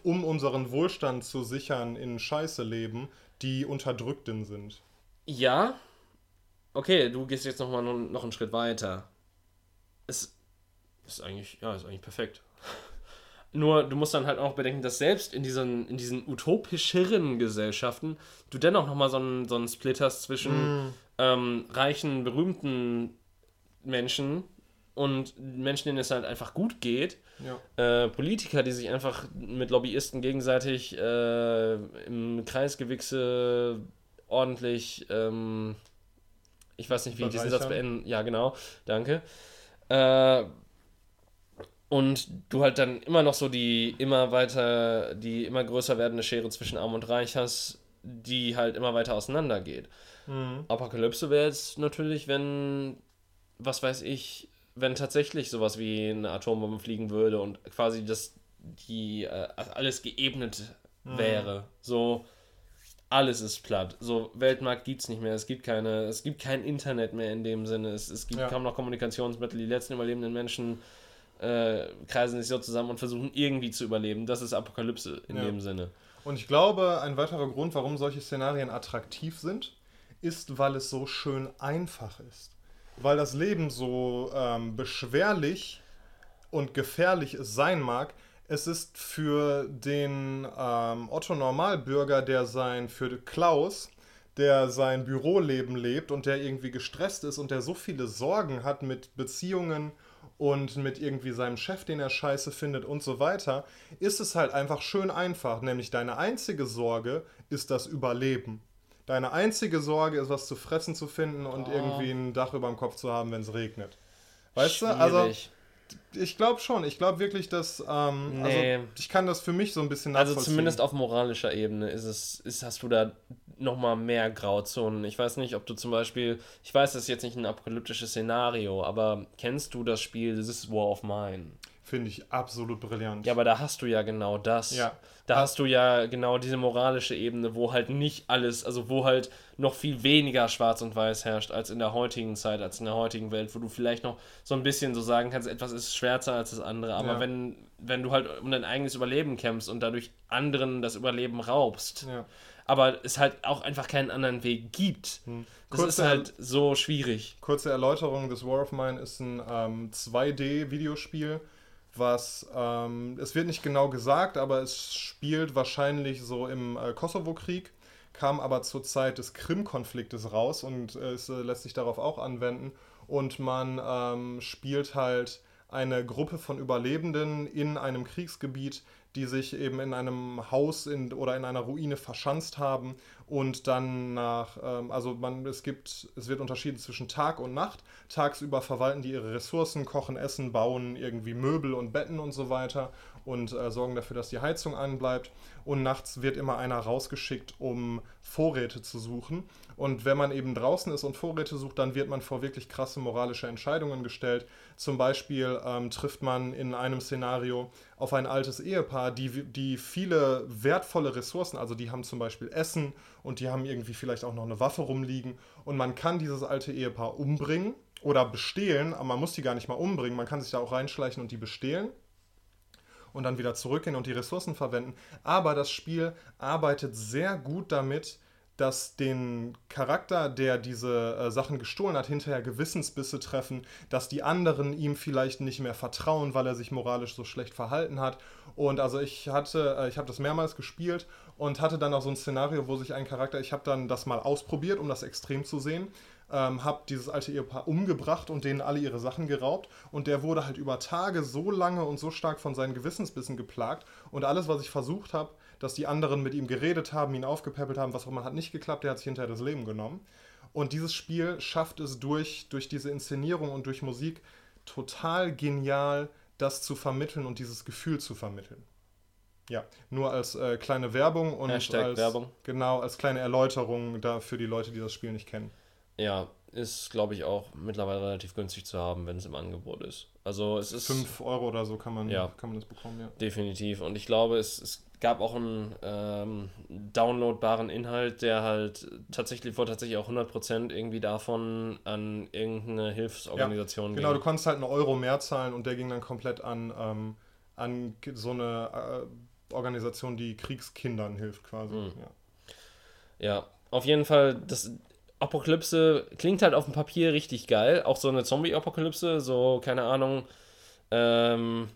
um unseren Wohlstand zu sichern, in Scheiße leben, die Unterdrückten sind. Ja, okay, du gehst jetzt noch mal noch einen Schritt weiter. Es ist eigentlich, ja, ist eigentlich perfekt. (laughs) Nur, du musst dann halt auch bedenken, dass selbst in diesen, in diesen utopischeren Gesellschaften du dennoch nochmal so einen, so einen Split hast zwischen mm. ähm, reichen, berühmten Menschen und Menschen, denen es halt einfach gut geht. Ja. Äh, Politiker, die sich einfach mit Lobbyisten gegenseitig äh, im Kreisgewichse ordentlich ähm, ich weiß nicht, wie ich diesen Satz beenden. Ja, genau. Danke. Äh, und du halt dann immer noch so die immer weiter, die immer größer werdende Schere zwischen Arm und Reich hast, die halt immer weiter auseinander geht. Mhm. Apokalypse wäre jetzt natürlich, wenn, was weiß ich, wenn tatsächlich sowas wie eine Atombombe fliegen würde und quasi das, die, äh, alles geebnet mhm. wäre. So, alles ist platt. So, Weltmarkt gibt es nicht mehr. Es gibt keine, es gibt kein Internet mehr in dem Sinne. Es, es gibt ja. kaum noch Kommunikationsmittel. Die letzten überlebenden Menschen äh, kreisen sich so zusammen und versuchen irgendwie zu überleben. Das ist Apokalypse in ja. dem Sinne. Und ich glaube, ein weiterer Grund, warum solche Szenarien attraktiv sind, ist, weil es so schön einfach ist. Weil das Leben so ähm, beschwerlich und gefährlich es sein mag, es ist für den ähm, Otto Normalbürger, der sein, für Klaus, der sein Büroleben lebt und der irgendwie gestresst ist und der so viele Sorgen hat mit Beziehungen und mit irgendwie seinem Chef, den er scheiße findet und so weiter, ist es halt einfach schön einfach. Nämlich deine einzige Sorge ist das Überleben. Deine einzige Sorge ist, was zu fressen zu finden und oh. irgendwie ein Dach über dem Kopf zu haben, wenn es regnet. Weißt Schwierig. du? Also ich glaube schon. Ich glaube wirklich, dass. Ähm, also nee. Also ich kann das für mich so ein bisschen nachvollziehen. Also zumindest auf moralischer Ebene ist es, ist, hast du da nochmal mehr Grauzonen. Ich weiß nicht, ob du zum Beispiel. Ich weiß, das ist jetzt nicht ein apokalyptisches Szenario, aber kennst du das Spiel This is War of Mine? Finde ich absolut brillant. Ja, aber da hast du ja genau das. Ja. Da hast du ja genau diese moralische Ebene, wo halt nicht alles, also wo halt noch viel weniger schwarz und weiß herrscht als in der heutigen Zeit, als in der heutigen Welt, wo du vielleicht noch so ein bisschen so sagen kannst, etwas ist schwärzer als das andere. Aber ja. wenn, wenn du halt um dein eigenes Überleben kämpfst und dadurch anderen das Überleben raubst, ja. aber es halt auch einfach keinen anderen Weg gibt, hm. das kurze, ist halt so schwierig. Kurze Erläuterung: Das War of Mine ist ein ähm, 2D-Videospiel was, ähm, es wird nicht genau gesagt, aber es spielt wahrscheinlich so im äh, Kosovo-Krieg, kam aber zur Zeit des Krim-Konfliktes raus und äh, es äh, lässt sich darauf auch anwenden. Und man ähm, spielt halt eine Gruppe von Überlebenden in einem Kriegsgebiet, die sich eben in einem Haus in, oder in einer Ruine verschanzt haben und dann nach, ähm, also man, es gibt, es wird unterschieden zwischen Tag und Nacht. Tagsüber verwalten die ihre Ressourcen, kochen, essen, bauen irgendwie Möbel und Betten und so weiter und äh, sorgen dafür, dass die Heizung anbleibt. Und nachts wird immer einer rausgeschickt, um Vorräte zu suchen. Und wenn man eben draußen ist und Vorräte sucht, dann wird man vor wirklich krasse moralische Entscheidungen gestellt. Zum Beispiel ähm, trifft man in einem Szenario auf ein altes Ehepaar, die, die viele wertvolle Ressourcen, also die haben zum Beispiel Essen und die haben irgendwie vielleicht auch noch eine Waffe rumliegen. Und man kann dieses alte Ehepaar umbringen oder bestehlen, aber man muss die gar nicht mal umbringen, man kann sich da auch reinschleichen und die bestehlen und dann wieder zurückgehen und die Ressourcen verwenden. Aber das Spiel arbeitet sehr gut damit, dass den Charakter, der diese äh, Sachen gestohlen hat, hinterher Gewissensbisse treffen, dass die anderen ihm vielleicht nicht mehr vertrauen, weil er sich moralisch so schlecht verhalten hat. Und also ich hatte, äh, ich habe das mehrmals gespielt und hatte dann auch so ein Szenario, wo sich ein Charakter, ich habe dann das mal ausprobiert, um das extrem zu sehen ähm, habe dieses alte Ehepaar umgebracht und denen alle ihre Sachen geraubt. Und der wurde halt über Tage so lange und so stark von seinen Gewissensbissen geplagt. Und alles, was ich versucht habe, dass die anderen mit ihm geredet haben, ihn aufgepäppelt haben, was auch immer, hat nicht geklappt. Der hat sich hinterher das Leben genommen. Und dieses Spiel schafft es durch, durch diese Inszenierung und durch Musik total genial, das zu vermitteln und dieses Gefühl zu vermitteln. Ja, nur als äh, kleine Werbung und Hashtag als, Werbung. genau als kleine Erläuterung da für die Leute, die das Spiel nicht kennen. Ja, ist, glaube ich, auch mittlerweile relativ günstig zu haben, wenn es im Angebot ist. Also es ist. 5 Euro oder so kann man, Ja. kann man das bekommen, ja. Definitiv. Und ich glaube, es, es gab auch einen ähm, downloadbaren Inhalt, der halt tatsächlich, wo tatsächlich auch 100% irgendwie davon an irgendeine Hilfsorganisation Genau, du ging. konntest halt einen Euro mehr zahlen und der ging dann komplett an, ähm, an so eine äh, Organisation, die Kriegskindern hilft quasi. Mhm. Ja. Ja, auf jeden Fall, das Apokalypse klingt halt auf dem Papier richtig geil. Auch so eine Zombie-Apokalypse, so, keine Ahnung, ähm,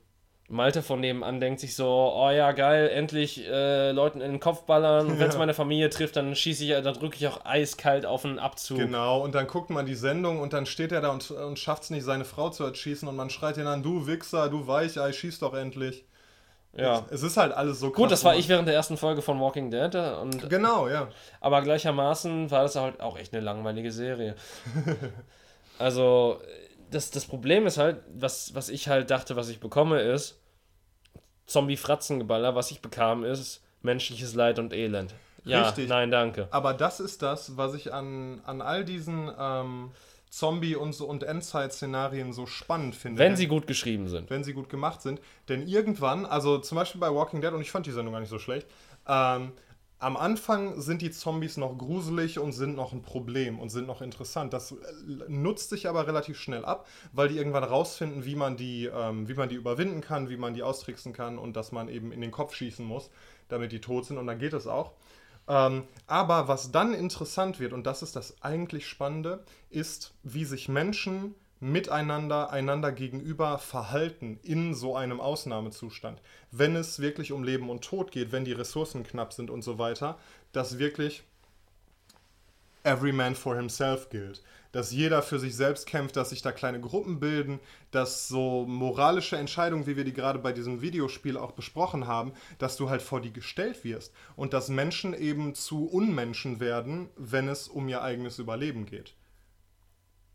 Malte von nebenan denkt sich so, oh ja, geil, endlich äh, Leuten in den Kopf ballern. (laughs) Und wenn es Ja. meine Familie trifft, dann schieße ich, dann drücke ich auch eiskalt auf einen Abzug. Genau, und dann guckt man die Sendung und dann steht er da und, und schafft es nicht, seine Frau zu erschießen und man schreit ihn an, du Wichser, du Weichei, schieß doch endlich. Ja. Es ist halt alles so Gut, das war ich während der ersten Folge von Walking Dead. äh, Und, Genau, ja. aber gleichermaßen war das halt auch echt eine langweilige Serie. (laughs) also, das, das Problem ist halt, was, was ich halt dachte, was ich bekomme, ist Zombie-Fratzengeballer. Was ich bekam, ist menschliches Leid und Elend. Ja, Richtig. nein, danke. Aber das ist das, was ich an, an all diesen ähm, Zombie- und, so, und Endzeit-Szenarien so spannend finde. Wenn sie gut geschrieben sind. wenn sie gut gemacht sind. Denn irgendwann, also zum Beispiel bei Walking Dead, und ich fand die Sendung gar nicht so schlecht, ähm, am Anfang sind die Zombies noch gruselig und sind noch ein Problem und sind noch interessant. Das äh, nutzt sich aber relativ schnell ab, weil die irgendwann rausfinden, wie man die, ähm, wie man die überwinden kann, wie man die austricksen kann und dass man eben in den Kopf schießen muss, damit die tot sind und dann geht es auch. Ähm, aber was dann interessant wird, und das ist das eigentlich Spannende, ist, wie sich Menschen miteinander, einander gegenüber verhalten in so einem Ausnahmezustand. Wenn es wirklich um Leben und Tod geht, wenn die Ressourcen knapp sind und so weiter, dass wirklich every man for himself gilt. Dass jeder für sich selbst kämpft, dass sich da kleine Gruppen bilden, dass so moralische Entscheidungen, wie wir die gerade bei diesem Videospiel auch besprochen haben, dass du halt vor die gestellt wirst und dass Menschen eben zu Unmenschen werden, wenn es um ihr eigenes Überleben geht.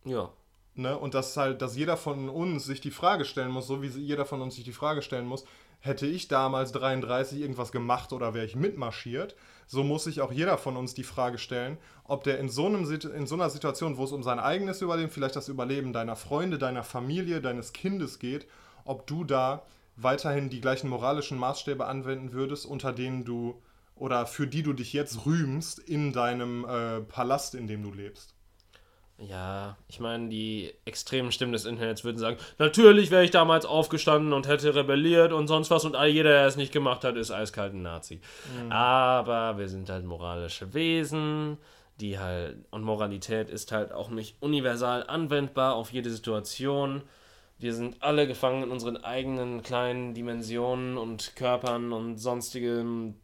Ja. Ne? Und dass halt, dass jeder von uns sich die Frage stellen muss, so wie jeder von uns sich die Frage stellen muss, hätte ich damals 33 irgendwas gemacht oder wäre ich mitmarschiert, so muss sich auch jeder von uns die Frage stellen, ob der in so, einem, in so einer Situation, wo es um sein eigenes Überleben, vielleicht das Überleben deiner Freunde, deiner Familie, deines Kindes geht, ob du da weiterhin die gleichen moralischen Maßstäbe anwenden würdest, unter denen du oder für die du dich jetzt rühmst in deinem äh, Palast, in dem du lebst. Ja, ich meine, die extremen Stimmen des Internets würden sagen, natürlich wäre ich damals aufgestanden und hätte rebelliert und sonst was und all jeder, der es nicht gemacht hat, ist eiskalt ein Nazi. Aber wir sind halt moralische Wesen, die halt, und Moralität ist halt auch nicht universal anwendbar auf jede Situation. Wir sind alle gefangen in unseren eigenen kleinen Dimensionen und Körpern und sonstigem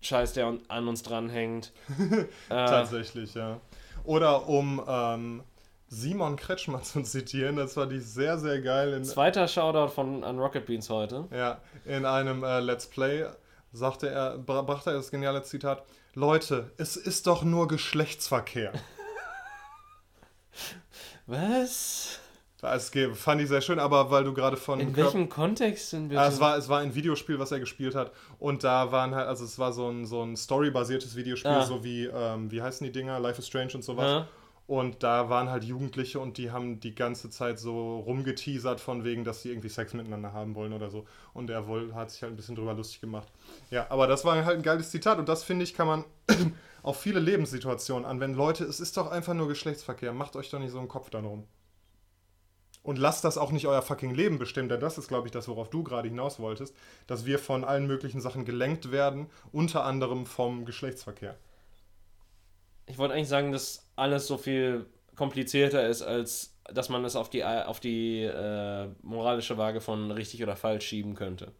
Scheiß, der an uns dranhängt. (laughs) äh, Tatsächlich, ja. Oder um ähm, Simon Kretschmer zu zitieren, das fand ich sehr, sehr geil. In, zweiter Shoutout von an Rocket Beans heute. ja, in einem äh, Let's Play sagte er, bra brachte er das geniale Zitat: Leute, es ist doch nur Geschlechtsverkehr. (laughs) Was? Das ge- fand ich sehr schön, aber weil du gerade von. In Körp- welchem Kontext sind wir? Ah, es, war, es war ein Videospiel, was er gespielt hat. Und da waren halt, also es war so ein, so ein storybasiertes Videospiel, Ah. so wie, ähm, wie heißen die Dinger? Life is Strange und sowas. Ja. Und da waren halt Jugendliche und die haben die ganze Zeit so rumgeteasert von wegen, dass sie irgendwie Sex miteinander haben wollen oder so. Und er wohl, hat sich halt ein bisschen drüber lustig gemacht. Ja, aber das war halt ein geiles Zitat und das finde ich, kann man (coughs) auf viele Lebenssituationen anwenden. Leute, es ist doch einfach nur Geschlechtsverkehr. Macht euch doch nicht so einen Kopf dann rum. Und lasst das auch nicht euer fucking Leben bestimmen, denn das ist, glaube ich, das, worauf du gerade hinaus wolltest, dass wir von allen möglichen Sachen gelenkt werden, unter anderem vom Geschlechtsverkehr. ich wollte eigentlich sagen, dass alles so viel komplizierter ist, als dass man es auf die, auf die äh, moralische Waage von richtig oder falsch schieben könnte.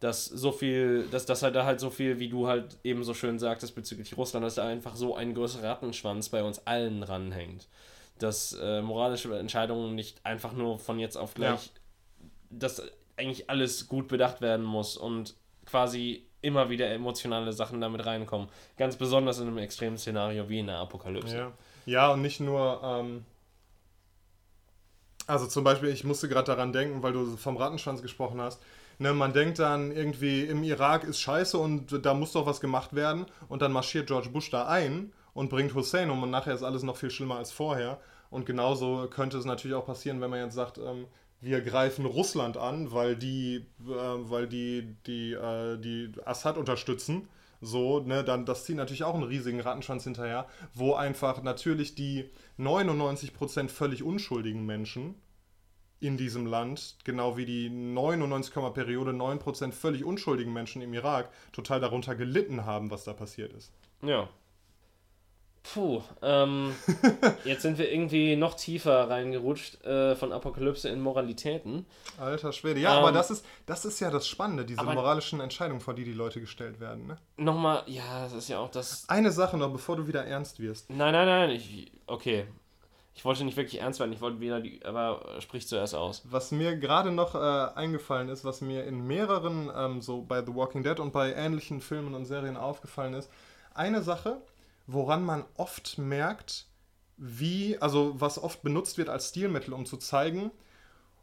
Dass so viel, dass, dass halt da halt so viel, wie du halt eben so schön sagtest bezüglich Russland, dass da einfach so ein größerer Rattenschwanz bei uns allen ranhängt. Dass äh, moralische Entscheidungen nicht einfach nur von jetzt auf gleich, ja. dass eigentlich alles gut bedacht werden muss und quasi immer wieder emotionale Sachen damit reinkommen. Ganz besonders in einem extremen Szenario wie in der Apokalypse. Ja, ja und nicht nur, ähm, also zum Beispiel, ich musste gerade daran denken, weil du vom Rattenschwanz gesprochen hast. Ne, man denkt dann irgendwie, im Irak ist scheiße und da muss doch was gemacht werden. Und dann marschiert George Bush da ein und bringt Hussein um und nachher ist alles noch viel schlimmer als vorher. Und genauso könnte es natürlich auch passieren, wenn man jetzt sagt, ähm, wir greifen Russland an, weil die, äh, weil die, die, äh, die Assad unterstützen. So, ne, dann das zieht natürlich auch einen riesigen Rattenschwanz hinterher, wo einfach natürlich die 99% völlig unschuldigen Menschen in diesem Land, genau wie die 99, Periode 9% völlig unschuldigen Menschen im Irak, total darunter gelitten haben, was da passiert ist. Ja, Puh, ähm, (laughs) jetzt sind wir irgendwie noch tiefer reingerutscht äh, von Apokalypse in Moralitäten. Alter Schwede. Ja, ähm, aber das ist, das ist ja das Spannende, diese moralischen Entscheidungen, vor die die Leute gestellt werden. Ne? Nochmal, ja, das ist ja auch das. Eine Sache noch, bevor du wieder ernst wirst. Nein, nein, nein, ich, okay. Ich wollte nicht wirklich ernst werden, ich wollte wieder die, aber sprich zuerst aus. Was mir gerade noch äh, eingefallen ist, was mir in mehreren, ähm, so bei The Walking Dead und bei ähnlichen Filmen und Serien aufgefallen ist, eine Sache, woran man oft merkt, wie, also was oft benutzt wird als Stilmittel, um zu zeigen,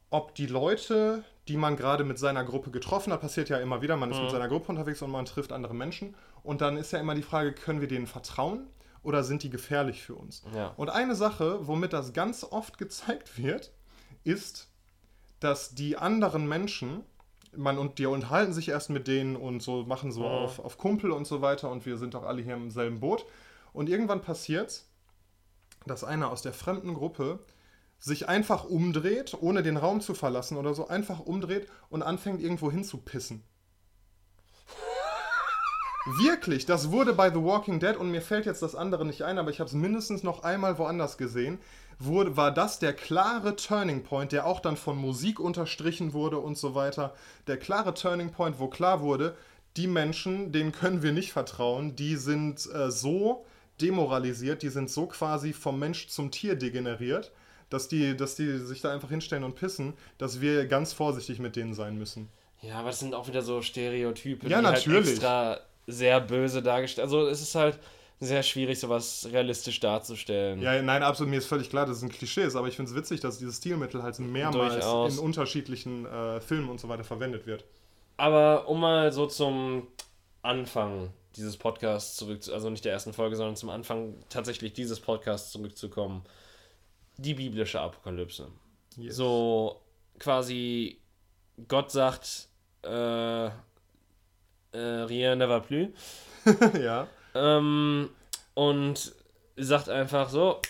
ob die Leute, die man gerade mit seiner Gruppe getroffen hat, passiert ja immer wieder, man ist mhm. mit seiner Gruppe unterwegs und man trifft andere Menschen. Und dann ist ja immer die Frage, können wir denen vertrauen oder sind die gefährlich für uns? Ja. Und eine Sache, womit das ganz oft gezeigt wird, ist, dass die anderen Menschen, man und die unterhalten sich erst mit denen und so machen so mhm. auf, auf Kumpel und so weiter und wir sind doch alle hier im selben Boot. Und irgendwann passiert dass einer aus der fremden Gruppe sich einfach umdreht, ohne den Raum zu verlassen oder so, einfach umdreht und anfängt irgendwo hinzupissen. Wirklich, das wurde bei The Walking Dead und mir fällt jetzt das andere nicht ein, aber ich habe es mindestens noch einmal woanders gesehen. Wurde, war das der klare Turning Point, der auch dann von Musik unterstrichen wurde und so weiter. Der klare Turning Point, wo klar wurde, die Menschen, denen können wir nicht vertrauen, die sind äh, so demoralisiert, die sind so quasi vom Mensch zum Tier degeneriert, dass die, dass die sich da einfach hinstellen und pissen, dass wir ganz vorsichtig mit denen sein müssen. Ja, aber das sind auch wieder so Stereotype, ja, die halt natürlich. halt extra sehr böse dargestellt. Also es ist halt sehr schwierig, sowas realistisch darzustellen. Ja, nein, absolut. Mir ist völlig klar, das sind Klischees, aber ich finde es witzig, dass dieses Stilmittel halt mehrmals Durchaus. in unterschiedlichen äh, Filmen und so weiter verwendet wird. Aber um mal so zum Anfang dieses Podcasts zurück, also nicht der ersten Folge, sondern zum Anfang tatsächlich dieses Podcasts zurückzukommen. Die biblische Apokalypse. Yes. So quasi Gott sagt, äh, äh, rien ne va plus. (laughs) ja. Ähm, und sagt einfach so,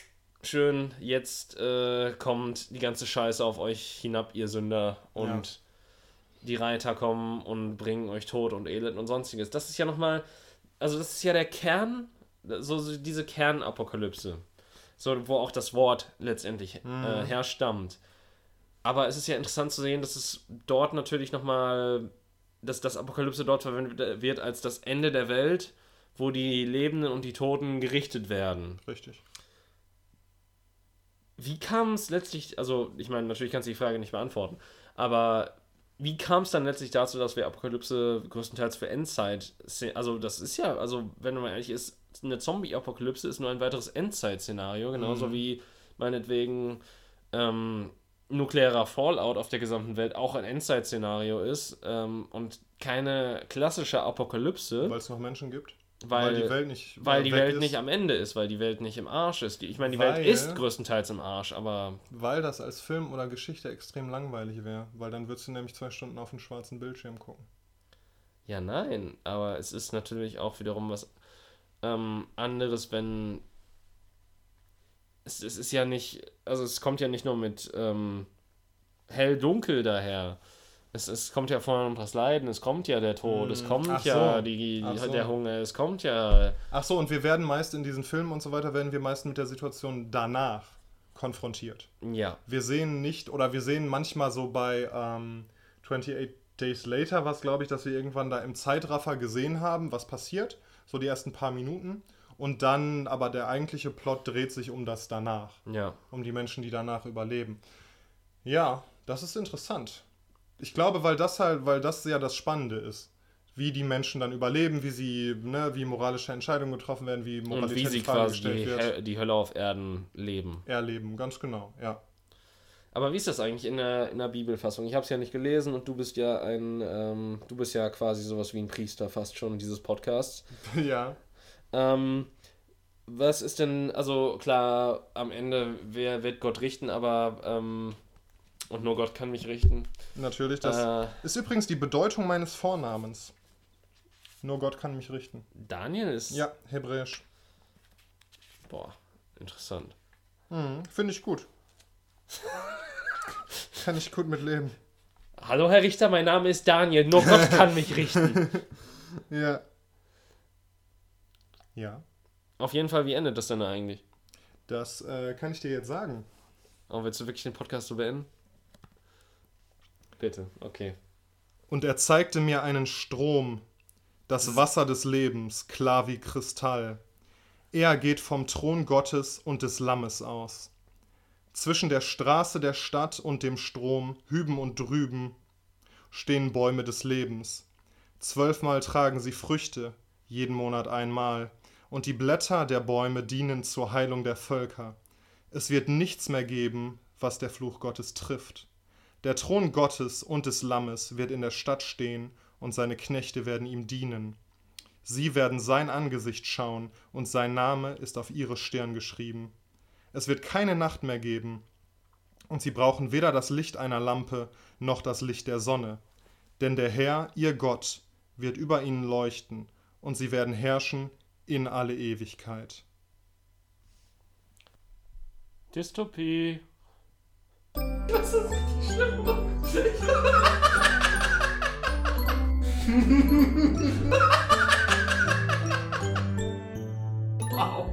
schön, jetzt äh, kommt die ganze Scheiße auf euch hinab, ihr Sünder. Und ja. die Reiter kommen und bringen euch Tod und Elend und sonstiges. Das ist ja nochmal also das ist ja der Kern, so, so diese Kernapokalypse. So, wo auch das Wort letztendlich mhm. äh, herstammt. Aber es ist ja interessant zu sehen, dass es dort natürlich nochmal, dass das Apokalypse dort verwendet wird als das Ende der Welt, wo die Lebenden und die Toten gerichtet werden. Richtig. Wie kam es letztlich, also ich meine, natürlich kannst du die Frage nicht beantworten, aber wie kam es dann letztlich dazu, dass wir Apokalypse größtenteils für Endzeit, also das ist ja, also wenn man ehrlich ist, eine Zombie-Apokalypse ist nur ein weiteres Endzeit-Szenario, genauso mhm. wie meinetwegen ähm, nuklearer Fallout auf der gesamten Welt auch ein Endzeit-Szenario ist ähm, und keine klassische Apokalypse. Weil es noch Menschen gibt? Weil, weil die Welt nicht, weil die Welt nicht am Ende ist, weil die Welt nicht im Arsch ist. Ich meine, die weil, Welt ist größtenteils im Arsch, aber. Weil das als Film oder Geschichte extrem langweilig wäre. Weil dann würdest du nämlich zwei Stunden auf einen schwarzen Bildschirm gucken. Ja, nein, aber es ist natürlich auch wiederum was ähm, anderes, wenn. Es, es ist ja nicht. Also, es kommt ja nicht nur mit ähm, hell-dunkel daher Es, es kommt ja vorne noch das Leiden, es kommt ja der Tod, es kommt ach ja so. die, Ach so. der Hunger, es kommt ja. Ach so, und wir werden meist in diesen Filmen und so weiter, werden wir meist mit der Situation danach konfrontiert. Ja. Wir sehen nicht, oder wir sehen manchmal so bei ähm, 28 Days Later, was glaube ich, dass wir irgendwann da im Zeitraffer gesehen haben, was passiert, so die ersten paar Minuten. Und dann, aber der eigentliche Plot dreht sich um das danach, Ja. um die Menschen, die danach überleben. Ja, das ist interessant. Ich glaube, weil das halt, weil das ja das Spannende ist. Wie die Menschen dann überleben, wie sie, ne, wie moralische Entscheidungen getroffen werden, wie Und Moralität wie in sie quasi die. Hö- die Hölle auf Erden leben. Erleben, ganz genau, ja. Aber wie ist das eigentlich in der, in der Bibelfassung? Ich habe es ja nicht gelesen und du bist ja ein, ähm, du bist ja quasi sowas wie ein Priester fast schon dieses Podcasts. (laughs) ja. Ähm, was ist denn, also klar, am Ende, wer wird Gott richten, aber ähm, und nur Gott kann mich richten. Natürlich, das Äh, ist übrigens die Bedeutung meines Vornamens. Nur Gott kann mich richten. Daniel ist. Ja, hebräisch. Boah, interessant. Mhm, Finde ich gut. (laughs) kann ich gut mit leben. Hallo Herr Richter, mein Name ist Daniel, nur Gott (laughs) kann mich richten. Ja. Ja, Auf jeden Fall, wie endet das denn eigentlich? das äh, kann ich dir jetzt sagen. Oh, willst du wirklich den Podcast so beenden? Bitte, okay. Und er zeigte mir einen Strom, das Wasser des Lebens, klar wie Kristall. Er geht vom Thron Gottes und des Lammes aus. Zwischen der Straße der Stadt und dem Strom, hüben und drüben, stehen Bäume des Lebens. Zwölfmal tragen sie Früchte, jeden Monat einmal, und die Blätter der Bäume dienen zur Heilung der Völker. Es wird nichts mehr geben, was der Fluch Gottes trifft. Der Thron Gottes und des Lammes wird in der Stadt stehen, und seine Knechte werden ihm dienen. Sie werden sein Angesicht schauen, und sein Name ist auf ihre Stirn geschrieben. Es wird keine Nacht mehr geben, und sie brauchen weder das Licht einer Lampe noch das Licht der Sonne. Denn der Herr, ihr Gott, wird über ihnen leuchten, und sie werden herrschen in alle Ewigkeit. Dystopie. Das ist richtig schlimm. (laughs) (laughs) wow.